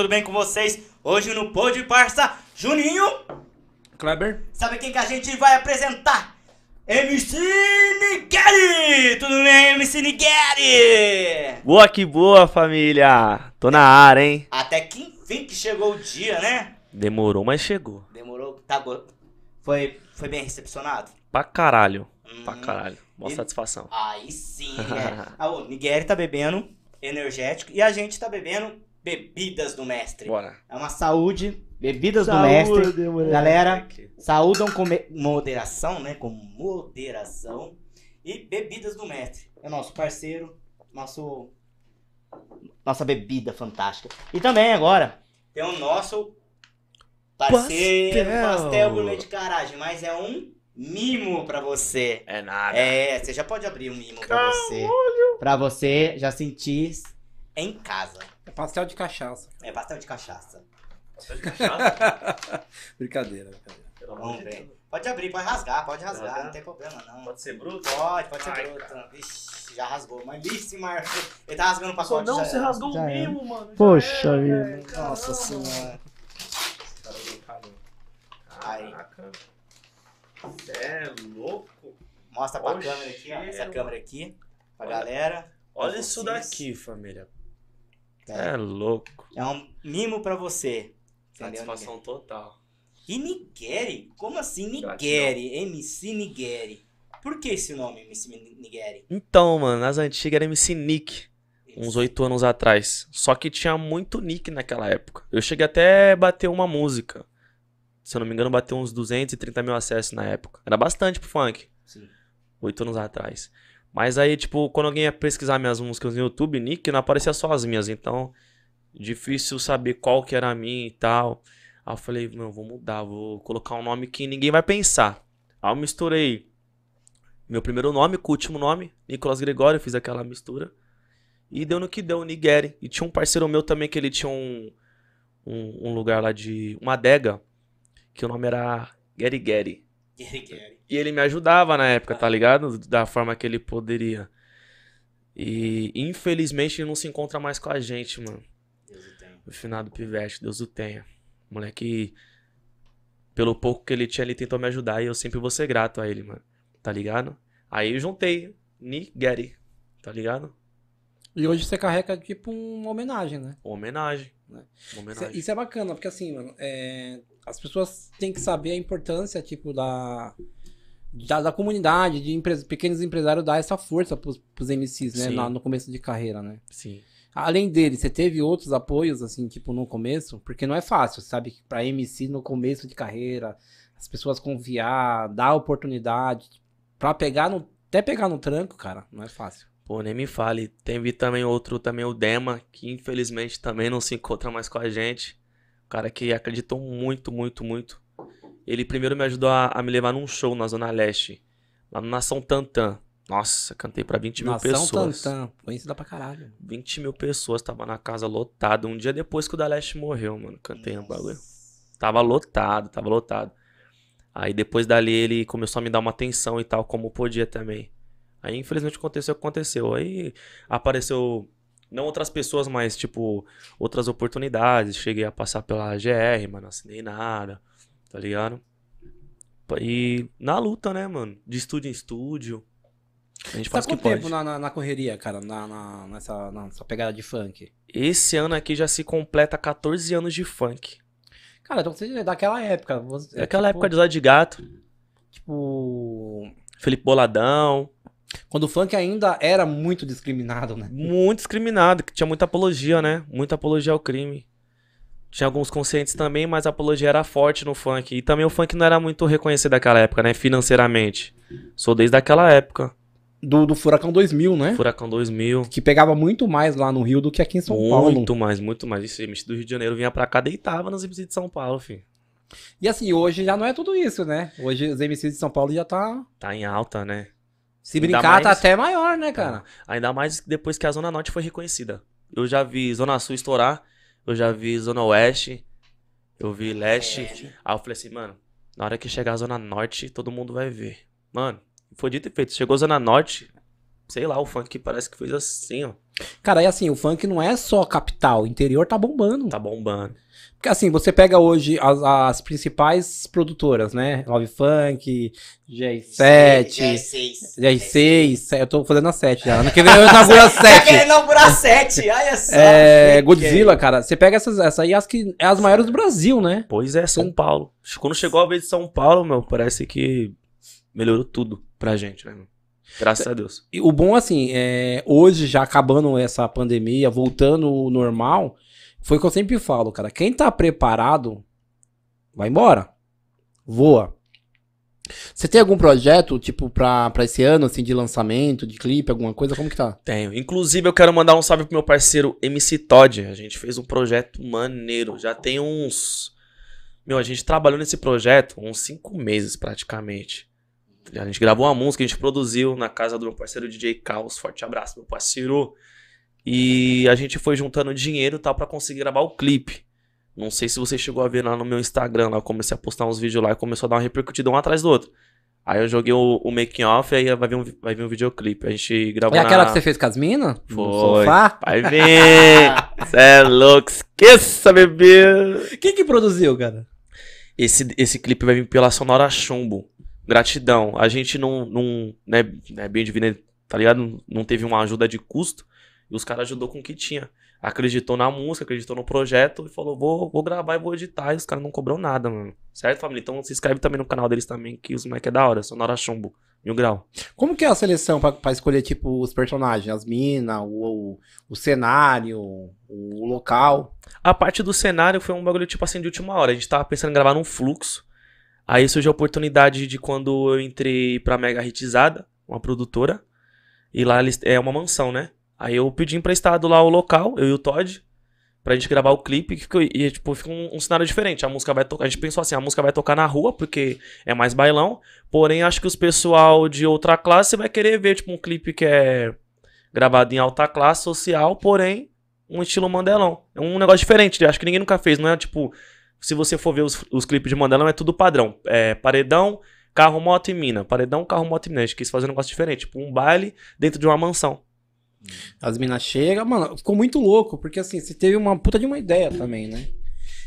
Tudo bem com vocês? Hoje no Pod Parça, Juninho, Kleber? sabe quem que a gente vai apresentar? MC Nigeri! Tudo bem, MC Nigeri? Boa que boa, família! Tô na área, hein? Até que enfim que chegou o dia, né? Demorou, mas chegou. Demorou, tá go... foi, foi bem recepcionado? Pra caralho. Pra Hum, caralho. Boa E- satisfação. Aí sim, Nigeri. Ah, o Nigeri tá bebendo energético e a gente tá bebendo bebidas do mestre. Bora. É uma saúde, bebidas do mestre. Galera, Saúdam com moderação, né? Com moderação. E bebidas do mestre. É nosso parceiro, nosso. Nossa bebida fantástica. E também agora tem o nosso parceiro, Pastel. pastel, gourmet de garagem, mas é um mimo pra você. É nada. É, você já pode abrir um mimo pra você. Pra você já sentir em casa. É pastel de cachaça. É pastel de cachaça. Brincadeira, brincadeira. Vamos ver. Pode abrir, pode rasgar, pode rasgar, Rasgar? não tem problema não. Pode ser bruto? Pode, pode ser Ai, bruto. Vixe, já rasgou. Mas vixe, Marcos. Ele tá rasgando o pacote. não, já você era. rasgou Já o mimo, mano. Poxa vida. Nossa Caramba. senhora. Caraca. Cê é louco. Mostra pra Oxe, câmera aqui, ó. Essa cheiro. câmera aqui. Pra Olha. galera. Olha isso vocês. daqui, família. É. É louco. É um mimo pra você. Entendeu, Satisfação total. E Nigeri? Como assim. Nigeri? MC Nigeri. Por que esse nome, MC Nigeri? Então, mano, nas antigas era MC Nick. uns oito anos atrás. Só que tinha muito nick naquela época. Eu cheguei até a bater uma música. Se eu não me engano, bateu uns 230 mil acessos na época. Era bastante pro funk. Sim. Oito anos atrás. Mas aí, tipo, quando alguém ia pesquisar minhas músicas no YouTube, nick, não aparecia só as minhas. Então, difícil saber qual que era a minha e tal. Aí eu falei, não, vou mudar, vou colocar um nome que ninguém vai pensar. Aí eu misturei meu primeiro nome com o último nome, Nicolas Gregório, fiz aquela mistura. E deu no que deu, Nigeri. E tinha um parceiro meu também que ele tinha um, um, um lugar lá de. uma adega, que o nome era Gary Gary. E ele me ajudava na época, tá ligado? Da forma que ele poderia. E infelizmente ele não se encontra mais com a gente, mano. Deus o tenha. O finado Pivete, Deus o tenha. Moleque, pelo pouco que ele tinha, ele tentou me ajudar e eu sempre vou ser grato a ele, mano. Tá ligado? Aí eu juntei Nigeri, tá ligado? E hoje você carrega tipo uma homenagem, né? Homenagem. Né? Uma Isso é, homenagem. isso é bacana, porque assim, mano, é, as pessoas têm que saber a importância, tipo, da, da, da comunidade, de empre- pequenos empresários dar essa força pros, pros MCs, né? Na- no começo de carreira, né? Sim. Além dele, você teve outros apoios, assim, tipo, no começo? Porque não é fácil, sabe? Pra MC no começo de carreira, as pessoas confiar, dar oportunidade, pra pegar no. Até pegar no tranco, cara, não é fácil. Pô, nem me fale. Teve também outro, também o Dema, que infelizmente também não se encontra mais com a gente. Cara que acreditou muito, muito, muito. Ele primeiro me ajudou a, a me levar num show na Zona Leste, lá no Nação Tantan. Nossa, cantei pra 20 mil Nação pessoas. Tantan, conhecida pra caralho. 20 mil pessoas, tava na casa lotada. Um dia depois que o da Leste morreu, mano. Cantei no bagulho. Tava lotado, tava lotado. Aí depois dali ele começou a me dar uma atenção e tal, como podia também. Aí infelizmente aconteceu o que aconteceu. Aí apareceu, não outras pessoas, mas tipo, outras oportunidades. Cheguei a passar pela GR, mas não assinei nada, tá ligado? E na luta, né, mano? De estúdio em estúdio. A gente Você tá faz que quanto tempo na, na, na correria, cara, na, na- nessa, nessa pegada de funk? Esse ano aqui já se completa 14 anos de funk. Cara, então você é daquela época. Você, é Aquela tipo- época de Zóio de Gato, Tipo. Felipe Boladão, Quando o funk ainda era muito discriminado, né? muito discriminado, que tinha muita apologia, né? Muita apologia ao crime. Tinha alguns conscientes também, mas a apologia era forte no funk. E também o funk não era muito reconhecido naquela época, né? Financeiramente. Sou desde aquela época. Do, do Furacão 2000, né? Furacão 2000. Que pegava muito mais lá no Rio do que aqui em São Paulo. Muito mais, muito mais. Esse MC do Rio de Janeiro vinha pra cá, deitava nos MCs de São Paulo, filho. E assim, hoje já não é tudo isso, né? Hoje os MCs de São Paulo já tá. Tá em alta, né? Se brincar, tá mais- até maior, né, cara? Ainda mais depois que a Zona Norte foi reconhecida. Eu já vi Zona Sul estourar, eu já vi Zona Oeste, eu vi Leste. É. Aí eu falei assim, mano, na hora que chegar a Zona Norte, todo mundo vai ver. Mano, foi dito e feito. Chegou a Zona Norte, sei lá, o funk parece que fez assim, ó. Cara, é assim, o funk não é só capital, o interior tá bombando. Tá bombando. Porque assim, você pega hoje as, as principais produtoras, né? Love Funk, G7, G6. G6, eu tô fazendo a 7 já. Ano que vem eu inauguro a 7. Tá querendo inaugurar 7, olha só. É, Godzilla, cara, você pega essas, essa aí, as que é as maiores do Brasil, né? Pois é, São Paulo. Quando chegou a vez de São Paulo, meu, parece que melhorou tudo pra gente, né? Graças a Deus. E o bom, assim, é, hoje, já acabando essa pandemia, voltando ao normal, foi o que eu sempre falo, cara. Quem tá preparado, vai embora. Voa. Você tem algum projeto, tipo, pra, pra esse ano, assim, de lançamento, de clipe, alguma coisa? Como que tá? Tenho. Inclusive, eu quero mandar um salve pro meu parceiro MC Todd. A gente fez um projeto maneiro. Já tem uns. Meu, a gente trabalhou nesse projeto uns cinco meses praticamente. A gente gravou uma música, a gente produziu na casa do meu parceiro DJ Caos. Forte abraço, meu parceiro. E a gente foi juntando dinheiro tal para conseguir gravar o clipe. Não sei se você chegou a ver lá no meu Instagram, lá eu comecei a postar uns vídeos lá e começou a dar uma repercutida um atrás do outro. Aí eu joguei o, o making off e aí vai vir um, vai vir um videoclipe. A gente gravou É na... aquela que você fez com as minas? Foi. sofá? Vai vir! Cê é louco, esqueça, bebê! Quem que produziu, cara? Esse, esse clipe vai vir pela Sonora Chumbo. Gratidão. A gente não, não né, né, bem divino, tá ligado? Não teve uma ajuda de custo. E os caras ajudou com o que tinha. Acreditou na música, acreditou no projeto e falou: vou, vou gravar e vou editar. E os caras não cobrou nada, mano. Certo, família? Então se inscreve também no canal deles também, que os moleques é da hora. Sonora Chumbo, mil grau. Como que é a seleção pra, pra escolher, tipo, os personagens? As minas, o, o, o cenário, o local? A parte do cenário foi um bagulho, tipo assim, de última hora. A gente tava pensando em gravar num fluxo. Aí surgiu a oportunidade de quando eu entrei pra Mega Hitizada, uma produtora. E lá eles, é uma mansão, né? Aí eu pedi emprestado lá o local, eu e o Todd, pra gente gravar o clipe. Que ficou, e, tipo, fica um, um cenário diferente. A música vai tocar. A gente pensou assim, a música vai tocar na rua, porque é mais bailão. Porém, acho que os pessoal de outra classe vai querer ver, tipo, um clipe que é gravado em alta classe social, porém, um estilo Mandelão. É um negócio diferente, acho que ninguém nunca fez, não é tipo. Se você for ver os, os clipes de Mandelão, é tudo padrão. É paredão, carro, moto e mina. Paredão, carro, moto e mina. A gente quis fazer um negócio diferente, tipo um baile dentro de uma mansão. As minas chegam, mano, ficou muito louco, porque assim, você teve uma puta de uma ideia também, né?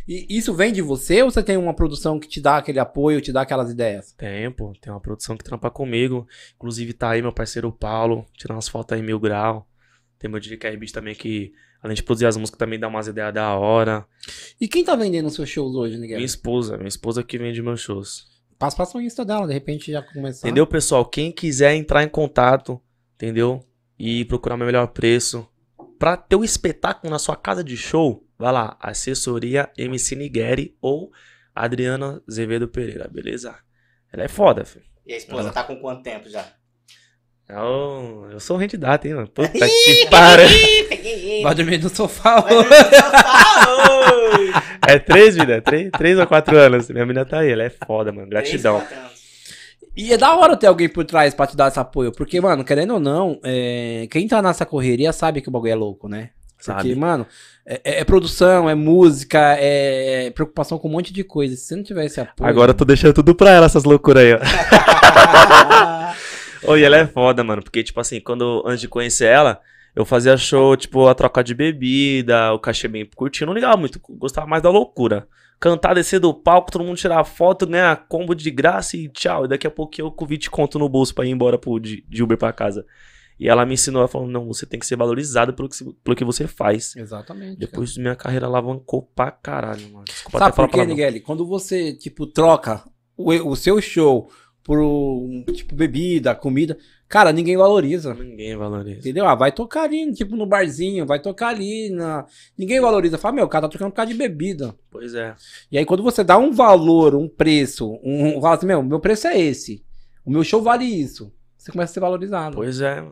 E isso vem de você ou você tem uma produção que te dá aquele apoio, te dá aquelas ideias? Tem, pô. Tem uma produção que trampa comigo. Inclusive tá aí meu parceiro Paulo, tirando umas fotos aí mil grau. Tem meu DJ Beat também que, além de produzir as músicas, também dá umas ideias da hora. E quem tá vendendo os seus shows hoje, Miguel? Minha esposa, minha esposa que vende meus shows. Passa, passa o Insta dela, de repente já começar. Entendeu, pessoal? Quem quiser entrar em contato, entendeu? E procurar o meu melhor preço. Pra ter o espetáculo na sua casa de show, vai lá, assessoria MC Nigueri ou Adriana Azevedo Pereira, beleza? Ela é foda, filho. E a esposa tá com quanto tempo já? Eu, eu sou candidato, hein, mano? Puta que pariu. Peguei Vai dormir no sofá dormir no sofá. É três, vida? Três, três ou quatro anos. Minha menina tá aí, ela é foda, mano. Gratidão. Três. E é da hora ter alguém por trás pra te dar esse apoio. Porque, mano, querendo ou não, é, quem tá nessa correria sabe que o bagulho é louco, né? Porque, Sabe. mano, é, é- é produção, é música, é preocupação com um monte de coisa. Se você não tiver esse apoio. Agora eu tô deixando tudo pra ela, essas loucuras aí, ó. Oi, ela é foda, mano. Porque, tipo assim, quando antes de conhecer ela, eu fazia show, tipo, a troca de bebida, o cachê bem curtinho. Não ligava muito, gostava mais da loucura. Cantar, descer do palco, todo mundo tirar foto, ganhar combo de graça e tchau. E daqui a pouco eu com 20 conto no bolso pra ir embora pro, de, de Uber pra casa. E ela me ensinou, ela falou, não, você tem que ser valorizado pelo que, pelo que você faz. Exatamente. Depois minha carreira alavancou pra caralho, mano. Desculpa Sabe por quê. Miguel? Quando você, tipo, troca o, o seu show por, tipo, bebida, comida, cara, ninguém valoriza. Ninguém valoriza. Entendeu? Ah, vai tocar ali, tipo, no barzinho, vai tocar ali na... Ninguém valoriza. Fala, meu, o cara tá tocando por causa de bebida. Pois é. E aí, quando você dá um valor, um preço, um... Fala assim, meu, meu preço é esse. O meu show vale isso. Você começa a ser valorizado. Pois é.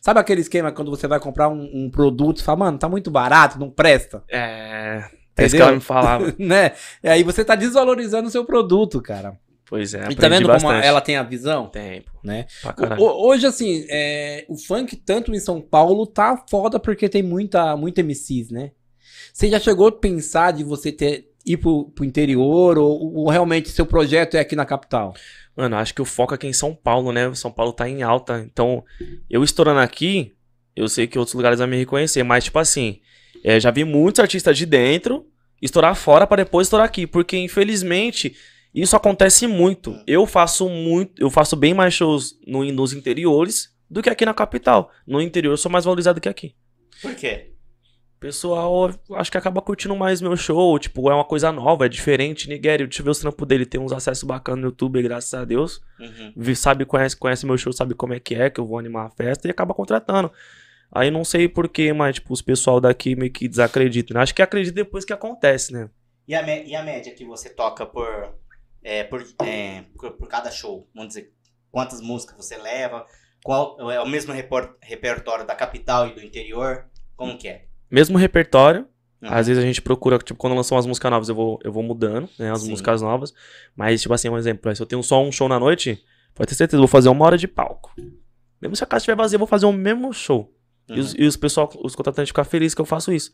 Sabe aquele esquema quando você vai comprar um, um produto e fala, mano, tá muito barato, não presta? É. É isso que ela me falava. né? E aí você tá desvalorizando o seu produto, cara. Pois é. E tá vendo como bastante. ela tem a visão? Tempo. Né? O- o- hoje, assim, é, o funk, tanto em São Paulo, tá foda porque tem muita, muita MCs, né? Você já chegou a pensar de você ter ir pro, pro interior ou, ou, realmente seu projeto é aqui na capital? Mano, acho que o foco é aqui em São Paulo, né? São Paulo tá em alta. Então, eu estourando aqui, eu sei que outros lugares vão me reconhecer. Mas, tipo assim, é, já vi muitos artistas de dentro estourar fora para depois estourar aqui. Porque, infelizmente, isso acontece muito. Eu faço muito, eu faço bem mais shows no, nos interiores do que aqui na capital. No interior eu sou mais valorizado que aqui. Por quê? pessoal acho que acaba curtindo mais meu show, tipo, é uma coisa nova, é diferente. Nigério, deixa eu ver os trampos dele, tem uns acessos bacanas no YouTube, graças a Deus. Uhum. Sabe, conhece, conhece meu show, sabe como é que é, que eu vou animar a festa e acaba contratando. Aí não sei porquê, mas, tipo, os pessoal daqui meio que desacreditam. Né? Acho que acredita depois que acontece, né? E a, e a média que você toca por, é, por, é, por, por, cada show? Vamos dizer, quantas músicas você leva? Qual é o mesmo repertório da capital e do interior? Como que é? Mesmo repertório. Uhum. Às vezes a gente procura, tipo, quando lançam umas músicas novas, eu vou, eu vou mudando, né? As Sim. músicas novas. Mas, tipo assim, um exemplo, se eu tenho só um show na noite, pode ter certeza, eu vou fazer uma hora de palco. Mesmo se a casa estiver vazia, eu vou fazer o mesmo show. Uhum. E, os, e os pessoal, os contratantes ficam felizes que eu faço isso.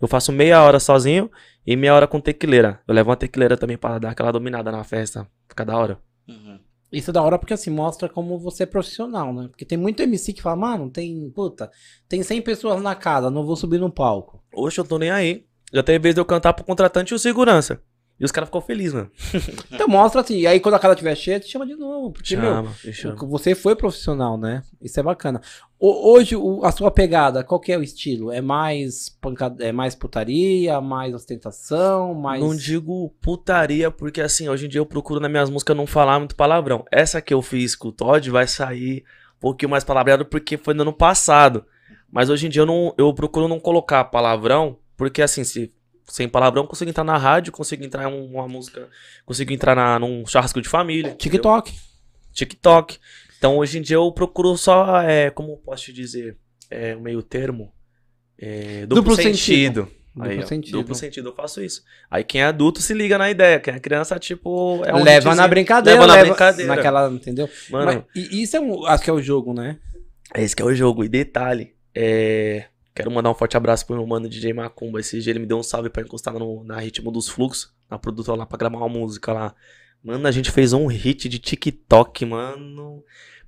Eu faço meia hora sozinho e meia hora com tequileira. Eu levo uma tequileira também para dar aquela dominada na festa. Fica da hora. Uhum. Isso é da hora porque assim mostra como você é profissional, né? Porque tem muito MC que fala, mano, tem, puta, tem 100 pessoas na casa, não vou subir no palco. Oxe, eu tô nem aí. Já teve vez de eu cantar pro contratante e o segurança. E os caras ficam felizes, mano. então mostra assim, e aí quando a casa estiver cheia, te chama de novo. Porque, chama, meu, chama. você foi profissional, né? Isso é bacana. O, hoje, o, a sua pegada, qual que é o estilo? É mais pancada, é mais putaria, mais ostentação, mais... Não digo putaria, porque assim, hoje em dia eu procuro nas minhas músicas não falar muito palavrão. Essa que eu fiz com o Todd vai sair um pouquinho mais palavreado porque foi no ano passado. Mas hoje em dia eu, não, eu procuro não colocar palavrão, porque assim, se sem palavrão, consigo entrar na rádio, consigo entrar em uma música, consigo entrar na, num churrasco de família. TikTok. Entendeu? TikTok. Então hoje em dia eu procuro só, é, como posso te dizer, é, um meio termo. É, duplo, duplo sentido. sentido. Aí, duplo, sentido. duplo sentido, eu faço isso. Aí quem é adulto se liga na ideia, quem é criança, tipo. É um leva na brincadeira. Leva na leva brincadeira. Naquela, entendeu? Mano. Mas, e isso é um, acho que é o jogo, né? É esse que é o jogo. E detalhe, é. Quero mandar um forte abraço pro meu mano DJ Macumba. Esse dia ele me deu um salve para encostar no, na Ritmo dos Fluxos, na produtora lá pra gravar uma música lá. Mano, a gente fez um hit de TikTok, mano.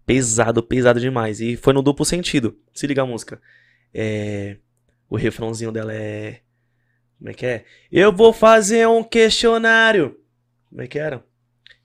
Pesado, pesado demais. E foi no duplo sentido. Se liga a música. É. O refrãozinho dela é. Como é que é? Eu vou fazer um questionário. Como é que era?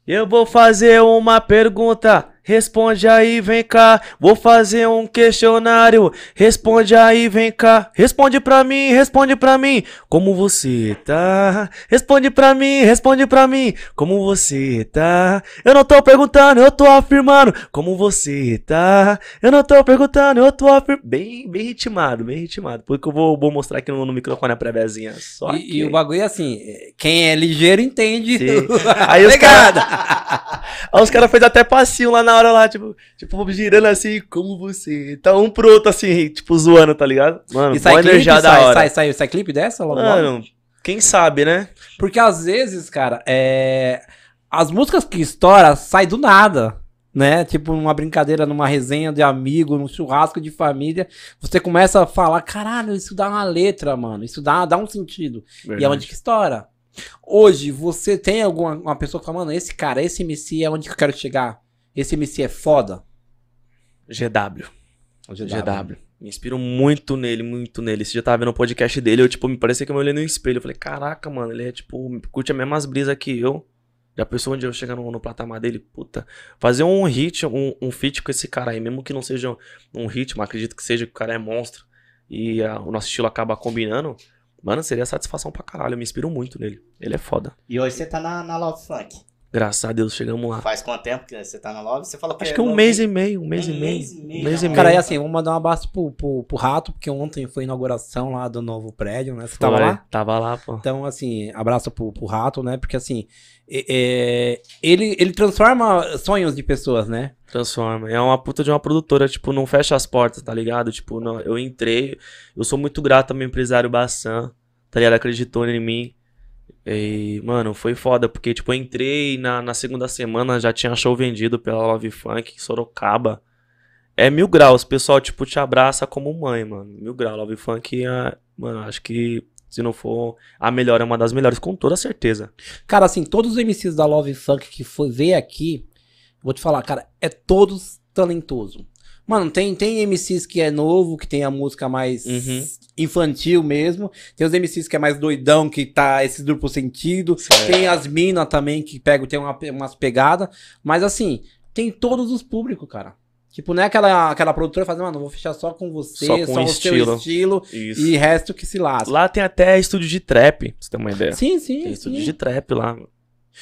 Eu vou fazer uma pergunta. Responde aí, vem cá. Vou fazer um questionário. Responde aí, vem cá. Responde pra mim, responde pra mim. Como você tá? Responde pra mim, responde pra mim. Como você tá? Eu não tô perguntando, eu tô afirmando. Como você tá? Eu não tô perguntando, eu tô afirmando. Bem, bem ritmado, bem ritmado. Porque eu vou, vou mostrar aqui no, no microfone a préviazinha. Só e, que... e, o bagulho é assim: quem é ligeiro entende. aí os. aí os caras fez até passinho lá na hora lá, tipo, tipo, girando assim, como você. Tá um pro outro, assim, tipo, zoando, tá ligado? Mano, e sai clipe, sai, hora. Sai, sai, sai clipe dessa logo Mano, quem sabe, né? Porque às vezes, cara, é... as músicas que estouram saem do nada. Né? Tipo, numa brincadeira, numa resenha de amigo, num churrasco de família, você começa a falar, caralho, isso dá uma letra, mano. Isso dá, dá um sentido. Verdade. E é onde que estoura. Hoje, você tem alguma uma pessoa que fala, mano, esse cara, esse MC é onde que eu quero chegar? Esse MC é foda? GW. O GW. GW. Me inspiro muito nele, muito nele. Você já tava vendo o podcast dele, eu, tipo, me parecia que eu me olhei no espelho. Eu falei, caraca, mano, ele é, tipo, curte as mesmas brisas que eu. Já pensou onde eu chegar no, no patamar dele? Puta, fazer um hit, um, um feat com esse cara aí, mesmo que não seja um hit, mas acredito que seja que o cara é monstro e a, o nosso estilo acaba combinando. Mano, seria satisfação pra caralho. Eu me inspiro muito nele. Ele é foda. E hoje você tá na, na Love Funk. Graças a Deus chegamos lá. Faz quanto tempo que você tá na Love? Você falou que Acho que um mês e meio, um mês e meio. Mês e meio. Um mês e meio. Cara, é assim, vamos mandar um abraço pro, pro, pro, Rato, porque ontem foi a inauguração lá do novo prédio, né? Você foi, tava lá? Tava lá, pô. Então, assim, abraço pro, pro Rato, né? Porque assim, é, ele, ele transforma sonhos de pessoas, né? Transforma. É uma puta de uma produtora, tipo, não fecha as portas, tá ligado? Tipo, não, eu entrei, eu sou muito grato ao meu empresário Bassan, tá ligado? Acreditou em mim. E, mano, foi foda, porque, tipo, eu entrei na, na segunda semana, já tinha show vendido pela Love Funk, Sorocaba. É mil graus, o pessoal, tipo, te abraça como mãe, mano. Mil graus, Love Funk, é, mano, acho que Se não for a melhor, é uma das melhores, com toda certeza. Cara, assim, todos os MCs da Love Funk que foi ver aqui, vou te falar, cara, é todos talentoso. Mano, tem, tem MCs que é novo, que tem a música mais Uhum. infantil mesmo. Tem os MCs que é mais doidão, que tá esse duplo sentido. Certo. Tem as minas também que pegam, tem uma, umas pegadas. Mas assim, tem todos os públicos, cara. Tipo, não é aquela, aquela produtora fazendo, mano, vou fechar só com você, Só só, com o estilo. seu estilo Isso. e resto que se lasca. Lá tem até estúdio de trap, pra você ter uma ideia. Sim, sim, Tem estúdio sim. de trap lá.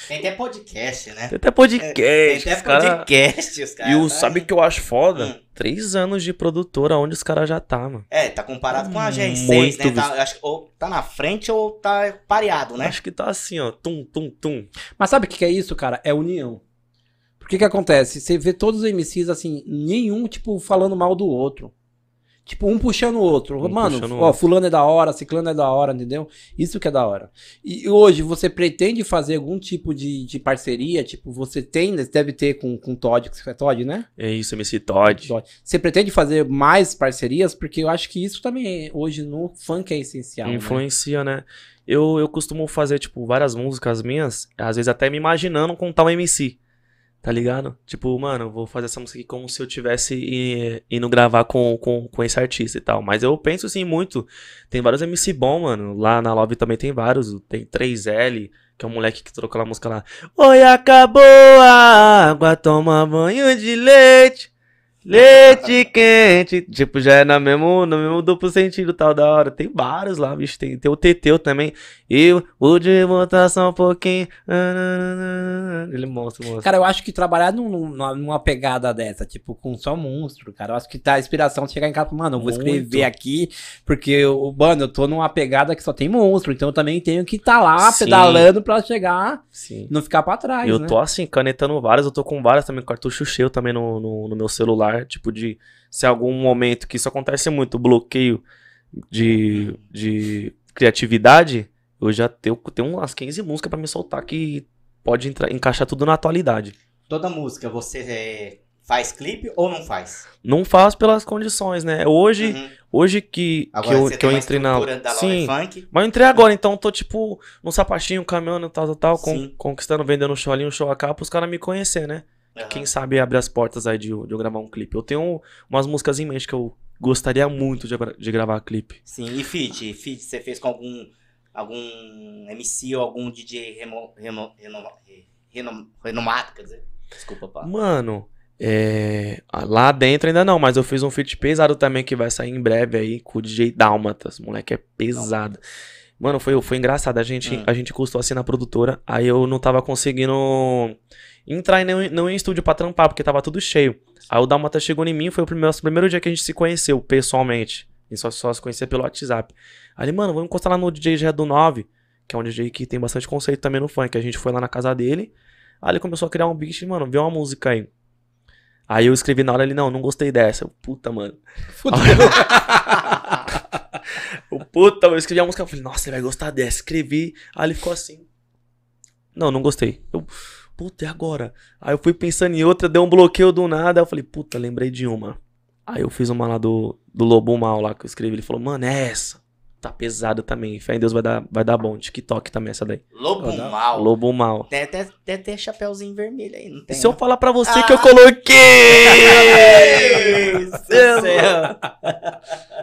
Tem até podcast, né? Tem até podcast. Tem até os cara- podcast, os caras. E o, tá sabe o que eu acho foda? Hum. Três anos de produtora, onde os caras já tá, mano. É, tá comparado com a G6, Muito né? Tá, acho que ou tá na frente ou tá pareado, né? Acho que tá assim, ó. Tum, tum, tum. Mas sabe o que que é isso, cara? É união. Por que que acontece? Você vê todos os MCs, assim, nenhum, tipo, falando mal do outro. Tipo, um puxando o outro. Um Mano, puxando o ó, outro. fulano é da hora, ciclano é da hora, entendeu? Isso que é da hora. E hoje, você pretende fazer algum tipo de, de parceria? Tipo, você tem, deve ter com, com Todd, que é Todd, né? É isso, MC Todd. Todd. Você pretende fazer mais parcerias? Porque eu acho que isso também, é- hoje, no funk é essencial. né? Influencia, né? Eu, eu costumo fazer, tipo, várias músicas minhas, às vezes até me imaginando contar um MC. Tá ligado? Tipo, mano, vou fazer essa música aqui como se eu tivesse indo gravar com, com, com esse artista e tal. Mas eu penso assim muito. Tem vários MC bom, mano. Lá na Love também tem vários. Tem 3L, que é um moleque que trocou a música lá. Oi, acabou a água, toma banho de leite. Leite quente. Tipo, já é no mesmo, no mesmo duplo sentido tal da hora. Tem vários lá, bicho. Tem, tem o Teteu também. Eu vou de botar só um pouquinho. Ele mostra, mostra. Cara, eu acho que trabalhar num- numa, pegada dessa, tipo, com só monstro, cara, eu acho que tá a inspiração de chegar em casa, mano, eu vou escrever Muito. aqui, porque, eu, mano, eu tô numa pegada que só tem monstro, então eu também tenho que tá lá Sim. pedalando pra chegar, Sim. não ficar pra trás, eu né? tô assim, canetando várias, eu tô com várias também, cartucho cheio também no, no, no meu celular, tipo de, se algum momento, que isso acontece muito, bloqueio de, de criatividade, eu já tenho, tenho umas 15 músicas pra me soltar que pode entrar, encaixar tudo na atualidade. Toda música você é, faz clipe ou não faz? Não faço pelas condições, né? Hoje, Uhum. hoje que, que Agora eu, você que eu entrei na... da Sim, Funk. Mas eu entrei agora, então tô tipo num sapatinho, caminhando, tal, tal, tal, con- conquistando, vendendo um show ali, um show acá, pros caras me conhecer, né? Aham. Quem sabe abrir as portas aí de, eu- de eu gravar um clipe. Eu tenho umas músicas em mente que eu gostaria muito de, de gravar clipe. Sim, e feat? Feat você fez com algum, algum MC ou algum DJ remo, remo, renoma- renom- renomado, quer dizer? Desculpa, pá. Mano, é... lá dentro ainda não, mas eu fiz um feat pesado também que vai sair em breve aí com o DJ Dálmatas. Moleque é pesado. Mano, foi, foi engraçado. A gente, Hum. a gente custou assim na produtora. Aí eu não tava conseguindo entrar em nenhum, nenhum estúdio pra trampar, porque tava tudo cheio. Aí o Dálmata chegou em mim, foi o primeiro, o primeiro dia que a gente se conheceu pessoalmente. Gente só, só se conhecia pelo WhatsApp. Aí ele, mano, vamos encostar lá no DJ Gé do 9, que é um DJ que tem bastante conceito também no funk. A gente foi lá na casa dele. Aí ele começou a criar um beat, e, mano, vê uma música aí. Aí eu escrevi na hora, ele, não, não gostei dessa. Eu, puta, mano. o puta, eu escrevi a música, eu falei, nossa, ele vai gostar dessa. Escrevi, aí ele ficou assim. Não, não gostei. Eu, puta, e agora? Aí eu fui pensando em outra, deu um bloqueio do nada. Aí eu falei, puta, lembrei de uma. Aí eu fiz uma lá do, do Lobo Mal lá que eu escrevi. Ele falou, mano, é essa. Tá pesada também. Fé em Deus vai dar, vai dar bom. TikTok também, essa daí. Lobo não. Mal. Lobo Mal. Tem até, tem até chapéuzinho vermelho aí, não E tem? se eu falar pra você Ah. que eu coloquei? Do céu.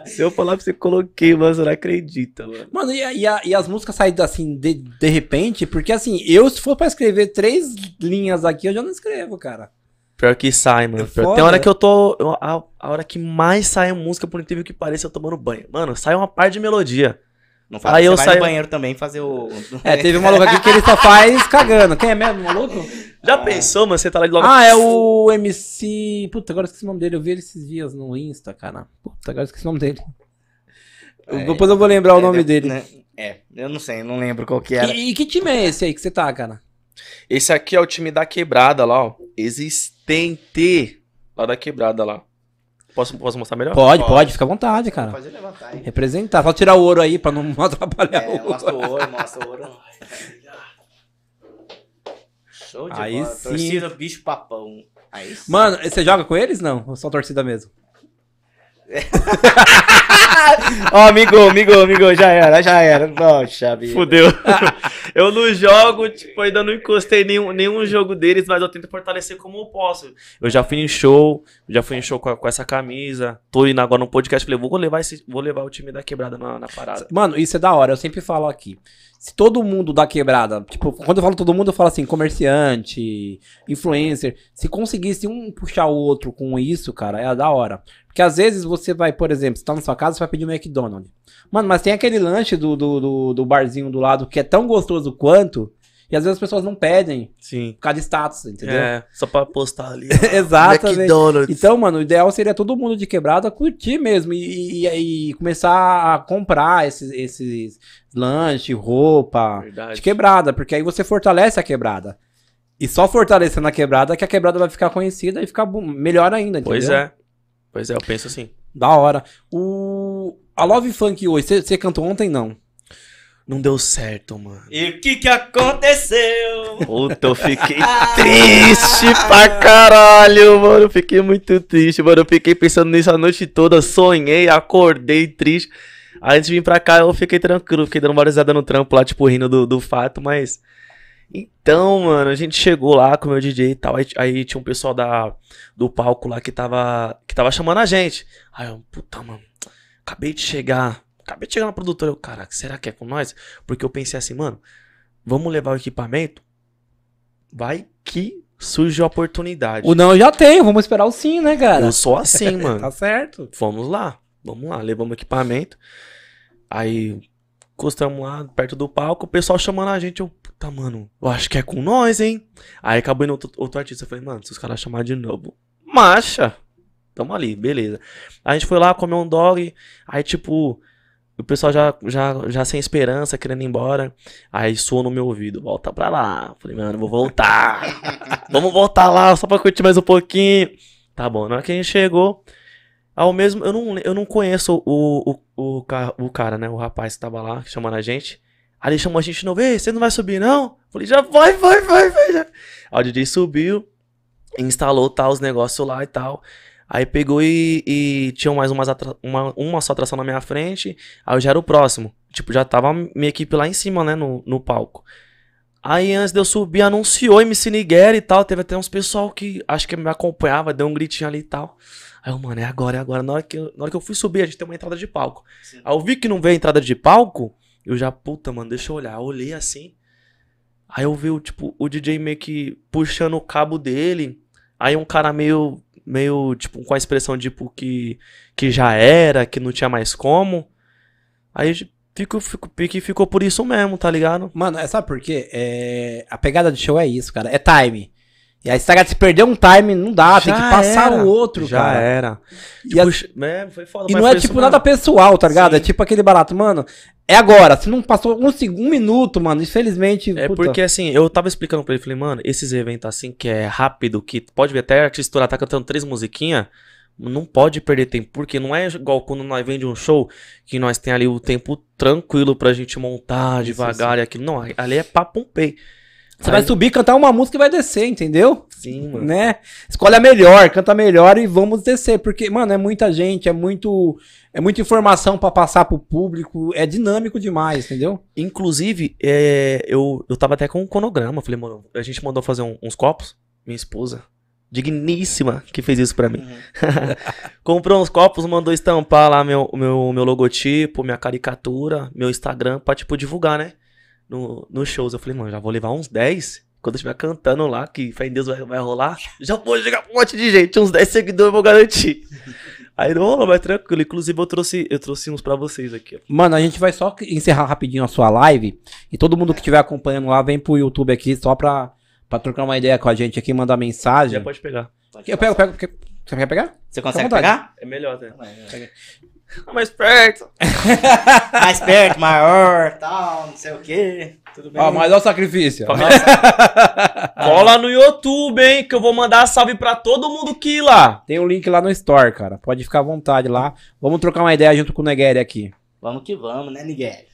se eu falar pra você que eu coloquei, mano, você não acredita, mano. Mano, e, a- e a- e as músicas saem assim, de, de repente, porque assim, eu se for pra escrever três linhas aqui, eu já não escrevo, cara. Pior que sai, mano. É Tem hora né? que eu tô. eu- a, a hora que mais sai música, por incrível que pareça, eu tomando banho. Mano, sai uma parte de melodia. Não fala, Aí eu saio- no banheiro também fazer o... É, teve um maluco aqui que ele só faz cagando. Quem é mesmo, maluco? Já pensou, mano? Você tá lá de logo. Ah, é o MC. Puta, agora esqueci o nome dele. Eu vi ele esses dias no Insta, cara. Puta, agora esqueci o nome dele. É, Depois eu vou lembrar o É, nome deve- dele. né? É, eu não sei, não lembro qual que era. E, e que time é esse aí que você tá, cara? Esse aqui é o time da quebrada lá, ó. Existente. Lá da quebrada lá. Posso, posso mostrar melhor? Pode, Pode. pode, fica à vontade, cara. Pode levantar aí. Representar. Só tirar o ouro aí pra não atrapalhar É, o mostra o ouro, mostra o ouro. Show de Aí bola. sim. Torcida bicho papão. Aí sim. Mano, você joga com eles? Não? Ou só torcida mesmo? Ó, oh, amigo, amigo, amigo, já era, já era. Poxa, vida. Fudeu. eu não jogo, tipo, ainda não encostei nenhum, nenhum jogo deles, mas eu tento fortalecer como eu posso. Eu já fui em show, já fui em show com, com essa camisa. Tô indo agora no podcast, falei, vou levar, esse, vou levar o time da quebrada na, na parada. Mano, isso é da hora, eu sempre falo aqui. Se todo mundo da quebrada, tipo, quando eu falo todo mundo, eu falo assim, comerciante, influencer. Se conseguisse um puxar o outro com isso, cara, é da hora. Porque às vezes você vai, por exemplo, você tá na sua casa, você vai pedir um McDonald's. Mano, mas tem aquele lanche do, do, do, do barzinho do lado que é tão gostoso quanto. E às vezes as pessoas não pedem. Sim. Por causa de status, entendeu? É, só pra postar ali. Exatamente. McDonald's. Então, mano, o ideal seria todo mundo de quebrada curtir mesmo e, e, e começar a comprar esses, esses lanche, roupa Verdade. de quebrada, porque aí você fortalece a quebrada. E só fortalecendo a quebrada que a quebrada vai ficar conhecida e ficar melhor ainda, entendeu? Pois é. Pois é, eu penso assim. Da hora. O... A Love Funk hoje, você cantou ontem, não? Não deu certo, mano. E o que que aconteceu? Puta, eu fiquei triste pra caralho, mano. Eu fiquei muito triste, mano. Eu fiquei pensando nisso a noite toda. Sonhei, acordei triste. Aí antes de vir pra cá, eu fiquei tranquilo. Fiquei dando uma risada no trampo lá, tipo, rindo do, do fato, mas... Então, mano, a gente chegou lá com o meu DJ e tal. Aí, aí, tinha um pessoal da, do palco lá que tava, que tava chamando a gente. Aí eu, puta, mano, acabei de chegar. Acabei de chegar na produtora. Eu, caraca, será que é com nós? Porque eu pensei assim, mano, vamos levar o equipamento? Vai que surge a oportunidade. O não eu já tenho, vamos esperar o sim, né, cara? Eu sou assim, mano. tá certo. Vamos lá, vamos lá, levamos o equipamento. Aí encostamos lá perto do palco, o pessoal chamando a gente. Eu, puta, mano, eu acho que é com nós, hein? Aí acabou indo outro, outro artista. Eu falei, mano, se os caras chamarem de novo, marcha. Tamo ali, beleza. A gente foi lá, comeu um dog. Aí, tipo, o pessoal já, já, já sem esperança, querendo ir embora. Aí soou no meu ouvido, volta pra lá. Falei, mano, vou voltar. Vamos voltar lá, só pra curtir mais um pouquinho. Tá bom, na hora que a gente chegou, ao mesmo, eu não, eu não conheço o, o, o, o cara, né? O rapaz que tava lá, chamando a gente. Aí ele chamou a gente de novo, ei, você não vai subir não? Falei, já vai, vai, vai, vai. Já. Aí o DJ subiu, instalou tal, os negócios lá e tal. Aí pegou e, e tinha mais umas uma, uma só atração na minha frente. Aí eu já era o próximo. Tipo, já tava minha equipe lá em cima, né, no, no palco. Aí antes de eu subir, anunciou MC Niguera e tal. Teve até uns pessoal que acho que me acompanhava, deu um gritinho ali e tal. Aí eu, mano, é agora, é agora. Na hora que eu, na hora que eu fui subir, a gente tem uma entrada de palco. Sim. Aí eu vi que não veio a entrada de palco, eu já, puta, mano, deixa eu olhar. Eu olhei assim. Aí eu vi, tipo, o DJ meio que puxando o cabo dele. Aí um cara meio, meio, tipo, com a expressão, tipo, que, que já era, que não tinha mais como. Aí fico, fico, fico, ficou por isso mesmo, tá ligado? Mano, é, sabe por quê? É, a pegada de show é isso, cara. É time. E aí, se se perder um time, não dá, já tem que passar era. o outro, já cara. era. E, tipo, a... é, foda, e não é tipo nada pessoal, tá ligado? Sim. É tipo aquele barato, mano. É agora, se não passou um, um minuto, mano, infelizmente. É puta. porque assim, eu tava explicando pra ele, falei, mano, esses eventos assim que é rápido, que pode ver até a artista tá cantando três musiquinhas, não pode perder tempo, porque não é igual quando nós vem de um show que nós tem ali o tempo tranquilo pra gente montar devagar sim. e aquilo. Não, ali é papo um pay. Você Aí... vai subir, cantar uma música e vai descer, entendeu? Sim, mano. Né? Escolhe a melhor, canta melhor e vamos descer. Porque, mano, é muita gente, é muito. É muita informação para passar pro público. É dinâmico demais, entendeu? Inclusive, é, eu, eu tava até com um cronograma. Falei, mano, a gente mandou fazer um, uns copos. Minha esposa, digníssima, que fez isso para mim. Uhum. Comprou uns copos, mandou estampar lá meu, meu, meu logotipo, minha caricatura, meu Instagram pra, tipo, divulgar, né? No, nos shows. Eu falei, mano, já vou levar uns 10. Quando eu estiver cantando lá, que fé em Deus vai, vai rolar, já vou chegar um monte de gente. Uns 10 seguidores eu vou garantir. Aí não rolou, mas tranquilo. Inclusive, eu trouxe, eu trouxe uns pra vocês aqui. Mano, a gente vai só encerrar rapidinho a sua live. E todo mundo que estiver acompanhando lá, vem pro YouTube aqui só pra, pra trocar uma ideia com a gente aqui, mandar mensagem. Já pode pegar. Eu pego, pego. Você quer pegar? Você consegue pegar? É melhor, né? Mais perto. mais perto, maior, tal, não sei o quê. Tudo bem. Ó, mas olha o sacrifício. Cola no YouTube, hein? Que eu vou mandar salve pra todo mundo que ir lá. Tem um link lá no Store, cara. Pode ficar à vontade lá. Vamos trocar uma ideia junto com o Negueri aqui. Vamos que vamos, né, Negueri?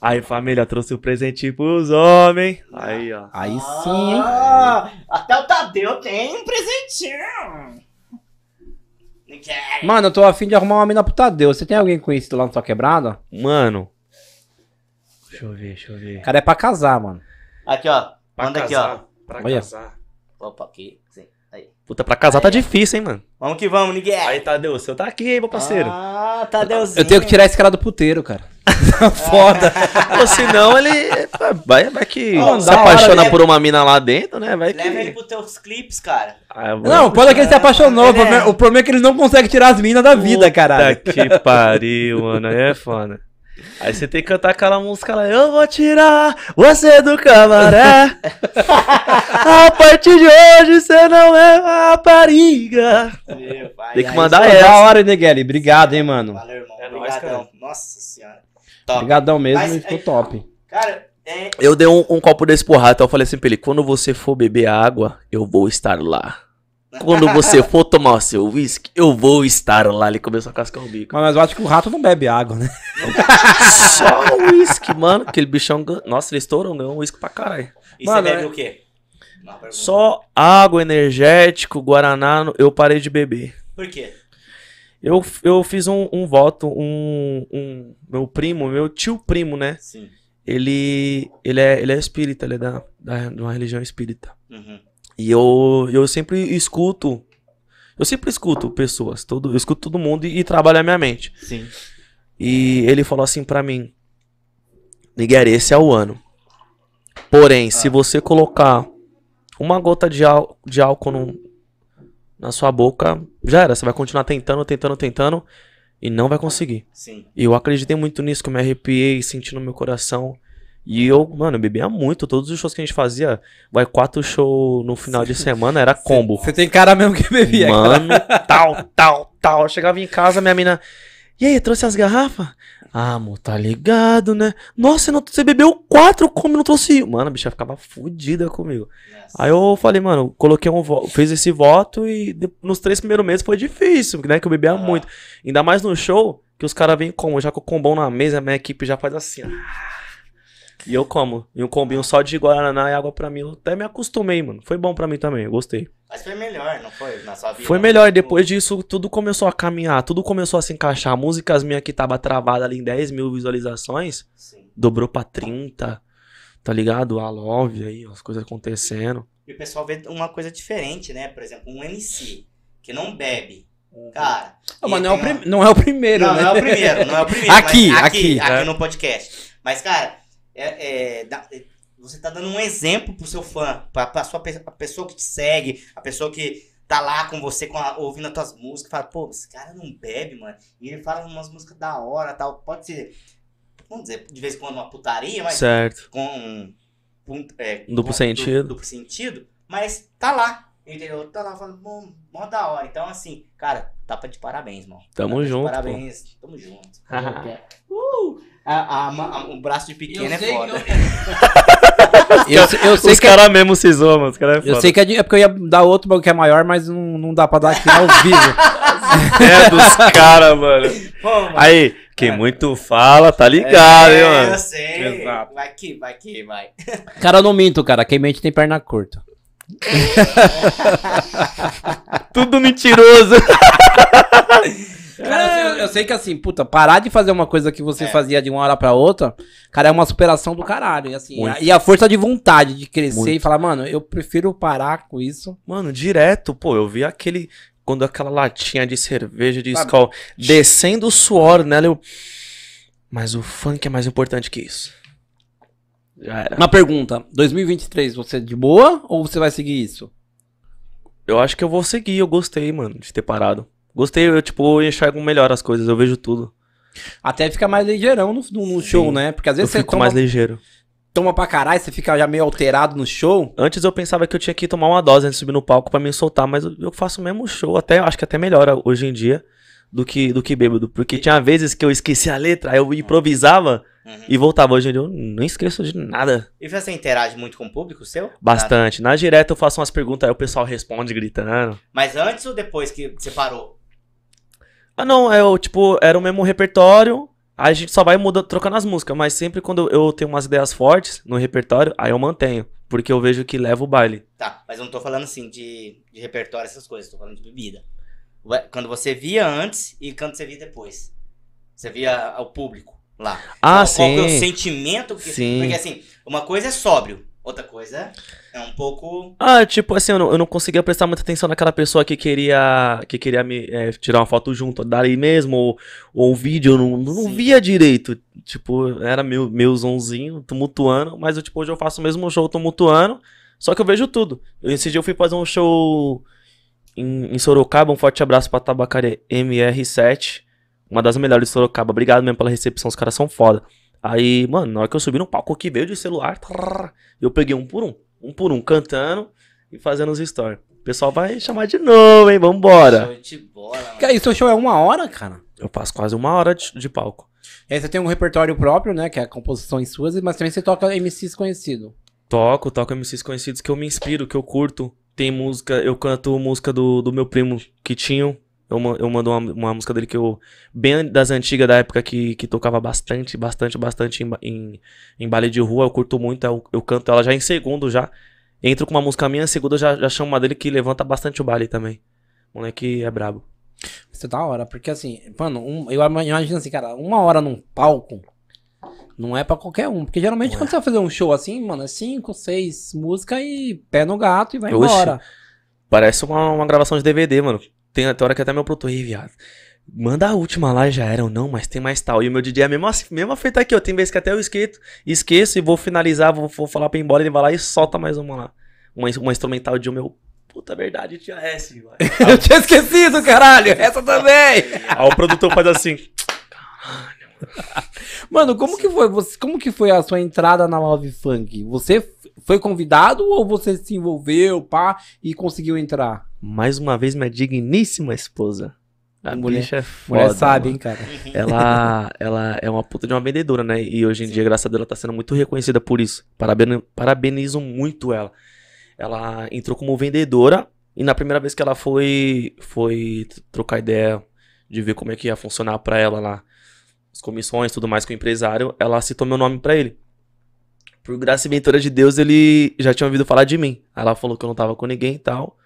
Aí, família, trouxe o um presente pros homens. Aí, ó. Aí sim, hein? Ah, até o Tadeu tem um presentinho. Mano, eu tô afim de arrumar uma mina pro Tadeu. Você tem alguém conhecido lá na sua quebrada? Mano. Deixa eu ver, deixa eu ver. O cara é pra casar, mano. Aqui, ó. Pra Manda aqui, casar, ó. Pra Olha. casar. Opa, aqui. Sim. Puta, pra casar tá difícil, hein, mano. Vamos que vamos, Miguel. Aí, Tadeu, o seu tá aqui, hein, meu parceiro. Ah, Tadeuzinho. Eu tenho que tirar esse cara do puteiro, cara. Foda. Ou senão ele vai, vai que Não, se hora, apaixona né? por uma mina lá dentro, né? Vai que... Leva ele pros teus clipes, cara. Ah, Não, pode é que ele se apaixonou. O é- problema, o problema é que ele não consegue tirar as minas da vida, caralho. Puta que pariu, mano. Aí é foda. Aí você tem que cantar aquela música lá. Eu vou tirar você do camaré. A partir de hoje você não é rapariga. Meu pai, Tem que mandar Pô, essa. da hora, hein, Negueli? Obrigado, hein, mano. Valeu, irmão. É Obrigadão. Nossa senhora. Top. Obrigadão mesmo Mas, e ficou aí, top. Cara, é. Eu dei um, um copo desse pro rato, eu falei assim pra ele, quando você for beber água, eu vou estar lá. Quando você for tomar o seu uísque, eu vou estar lá. Ele começou a cascar o bico. Mas eu acho que o rato não bebe água, né? Só o uísque, mano. Aquele bichão. Nossa, ele estourou, ganhou um uísque pra caralho. E Mano, você bebe é- o quê? Só água, energético, guaraná, eu parei de beber. Por quê? Eu, eu fiz um, um voto, um, um. Meu primo, meu tio primo, né? Sim. Ele, ele, é, ele é espírita, ele é da, da, de uma religião espírita. Uhum. E eu, eu sempre escuto. Eu sempre escuto pessoas, todo, eu escuto todo mundo e, e trabalho a minha mente. Sim. E ele falou assim pra mim: Nigueri, esse é o ano. Porém, se você colocar uma gota de, ál- de álcool no- na sua boca, já era. Você vai continuar tentando, tentando, tentando e não vai conseguir. Sim. E eu acreditei muito nisso, que eu me arrepiei, senti no meu coração. E eu, mano, eu bebia muito. Todos os shows que a gente fazia, vai quatro shows no final de semana, era combo. Você tem cara mesmo que bebia. cara. Mano, tal, tal, tal. Eu chegava em casa, minha mina. E aí, trouxe as garrafas? Ah, amor, tá ligado, né? Nossa, você, não- você bebeu quatro, como não trouxe? Mano, a bicha ficava fodida comigo. Nossa. Aí eu falei, mano, coloquei um voto, fez esse voto e nos três primeiros meses foi difícil, né? Que eu bebia Ah. muito. Ainda mais no show, que os caras vêm como? Já com o combão na mesa, a minha equipe já faz assim, ó. E eu como. E um combinho só de Guaraná e água pra mim. Eu até me acostumei, mano. Foi bom pra mim também, eu gostei. Mas foi melhor, não foi? Na sua vida? Foi melhor, e depois disso tudo começou a caminhar, tudo começou a se encaixar. Músicas minhas que tava travada ali em 10 mil visualizações, Sim. dobrou pra 30, tá ligado? A Love aí, as coisas acontecendo. E o pessoal vê uma coisa diferente, né? Por exemplo, um MC que não bebe. Cara. Não, e mas não é, o uma- não é o primeiro, Não, né? não é o primeiro, não é o primeiro. Aqui, mas aqui. aqui. É. no podcast. Mas, cara, é, é, dá- é, você tá dando um exemplo pro seu fã, pra, pra sua, pe- a pessoa que te segue, a pessoa que tá lá com você, com a- ouvindo as tuas músicas, fala, pô, esse cara não bebe, mano. E ele fala umas músicas da hora tal. Pode ser, vamos dizer, de vez em quando uma putaria, mas Certo. com um, um, é, Duplo com- sentido. du- duplo sentido, mas tá lá, entendeu? Tá lá falando, bom, mó da hora. Então, assim, cara, tapa de parabéns, mano. Tamo Tapa de junto, Parabéns, tamo junto. uh! A- a- a- o braço de pequeno é foda. Eu, sei- eu sei Os que, é- caras mesmo se zoam, mano. Os caras é eu foda. sei que é, de- é porque eu ia dar outro bagulho que é maior, mas não, não dá pra dar aqui ao vivo. É dos caras, mano. Aí, quem muito fala, tá ligado, hein, é, mano. eu sei. Exato. Vai que, vai que, vai. Cara, eu não minto, cara. Quem mente tem perna curta. Tudo mentiroso. Cara, eu, sei, eu sei que assim, puta, parar de fazer uma coisa que você É. fazia de uma hora pra outra, cara, é uma superação do caralho. E, assim, a, e a força de vontade de crescer Muito. e falar, mano, eu prefiro parar com isso. Mano, direto, pô, eu vi aquele. Quando aquela latinha de cerveja de Sabe? Skol descendo o suor nela, eu. Mas o funk é mais importante que isso. Já era. Uma pergunta: 2023, você é de boa ou você vai seguir isso? Eu acho que eu vou seguir, eu gostei, mano, de ter parado. Gostei, eu, tipo, eu enxergo melhor as coisas, eu vejo tudo. Até fica mais ligeirão no, no- no show, né? Porque às Eu vezes você fico toma, mais ligeiro. toma pra caralho, você fica já meio alterado no show. Antes eu pensava que eu tinha que tomar uma dose antes de subir no palco pra me soltar, mas eu, eu faço o mesmo show, até acho que até melhor hoje em dia do que do que bêbado, porque tinha vezes que eu esquecia a letra, aí eu improvisava Uhum. e voltava. Hoje em dia eu não esqueço de nada. E você interage muito com o público seu? Bastante. Na direta eu faço umas perguntas, aí o pessoal responde gritando. Mas antes ou depois que você parou? Ah, não, é o tipo, era o mesmo repertório. Aí a gente só vai mudando, trocando as músicas, mas sempre quando eu tenho umas ideias fortes no repertório, aí eu mantenho, porque eu vejo que leva o baile. Tá, mas eu não tô falando assim de, de repertório, essas coisas, tô falando de bebida. Quando você via antes e quando você via depois. Você via o público lá. Ah, qual, sim. Qual é o sentimento? Que, Sim. Porque assim, uma coisa é sóbrio, outra coisa é um pouco. Ah, tipo assim, eu não, eu não conseguia prestar muita atenção naquela pessoa que queria que queria me é, tirar uma foto junto, dali mesmo, ou, ou um vídeo, eu não, não via direito. Tipo, era meu, meu zonzinho, tumultuando, mas eu, tipo, hoje eu faço o mesmo show tumultuando, só que eu vejo tudo. Esse dia eu fui fazer um show em, em Sorocaba, um forte abraço pra Tabacaria MR7, uma das melhores de Sorocaba. Obrigado mesmo pela recepção, os caras são foda. Aí, mano, na hora que eu subi no palco que veio de celular, eu peguei um por um, um por um, cantando e fazendo os stories. O pessoal vai chamar de novo, hein? Vambora. Show de bola, mano. Seu show é uma hora, cara. Eu passo quase uma hora de, de palco. E aí você tem um repertório próprio, né? Que é composições suas, mas também você toca MCs conhecido. Toco, toco MCs conhecidos que eu me inspiro, que eu curto. Tem música, eu canto música do, do meu primo Kitinho. Eu, eu mando uma, uma música dele que eu. Bem das antigas, da época que, que tocava bastante, bastante, bastante em, em, em baile de rua. Eu curto muito, eu, eu canto ela já em segundo já. Entro com uma música minha, em segundo eu já, já chamo uma dele que levanta bastante o baile também. Moleque é brabo. Isso é da hora, porque assim, mano, um- eu ima- imagino assim, cara, uma hora num palco não é pra qualquer um. Porque geralmente Não quando você vai fazer um show assim, mano, é cinco, seis músicas e pé no gato e vai Oxe. embora. Parece uma, uma gravação de DVD, mano. Tem até hora que até meu produtor, "Ih, viado. Manda a última lá, já era ou não, mas tem mais tal. E o meu DJ é a mesma, mesma feita aqui, ó. Tem vezes que até eu esqueço, esqueço e vou finalizar, vou, vou falar pra ir embora, ele vai lá e solta mais uma lá. Uma, uma instrumental de um meu. Puta verdade, tinha S, vai. Eu tinha esquecido, caralho! Essa também! Aí o produtor faz assim. Mano, como que foi? Você, como que foi a sua entrada na Love Funk? Você foi convidado ou você se envolveu, pá, e conseguiu entrar? Mais uma vez, minha digníssima esposa. A Mulher- bicha é foda. Mulher sabe, mano. hein, cara? ela, ela é uma puta de uma vendedora, né? E hoje em dia, graças a Deus, ela tá sendo muito reconhecida por isso. Parabenizo muito ela. Ela entrou como vendedora e na primeira vez que ela foi, foi trocar ideia de ver como é que ia funcionar pra ela lá, as comissões, tudo mais com o empresário, ela citou meu nome pra ele. Por graça e ventura de Deus, ele já tinha ouvido falar de mim. Aí ela falou que eu não tava com ninguém e tal.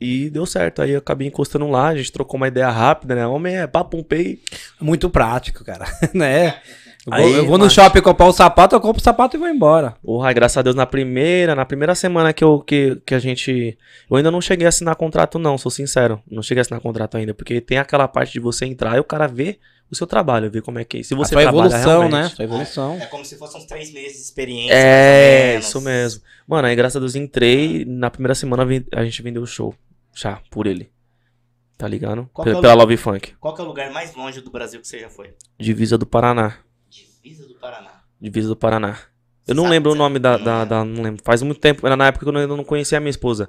E deu certo. Aí eu acabei encostando lá, a gente trocou uma ideia rápida, né? Homem é papo, um pei. Muito prático, cara. né? Eu vou, Aí, eu vou no shopping comprar o sapato, eu compro o sapato e vou embora. Porra, graças a Deus, na primeira, na primeira semana que, eu, que, que a gente. Eu ainda não cheguei a assinar contrato, não, sou sincero. Não cheguei a assinar contrato ainda, porque tem aquela parte de você entrar e o cara vê o seu trabalho, ver como é que é. Se A você sua trabalha evolução, né? realmente. Sua evolução. É como se fossem uns três meses de experiência. É, mais ou menos. isso mesmo. Mano, aí graças a Deus entrei. Na primeira semana a gente vendeu o show. Já, por ele. Tá ligado? Qual é Pela lugar? Love Funk. Qual que é o lugar mais longe do Brasil que você já foi? Divisa do Paraná. Divisa do Paraná. Divisa do Paraná. Eu não Sabe- lembro o nome da, da, da- Não lembro. Faz muito tempo. Era na época que eu ainda não conhecia a minha esposa.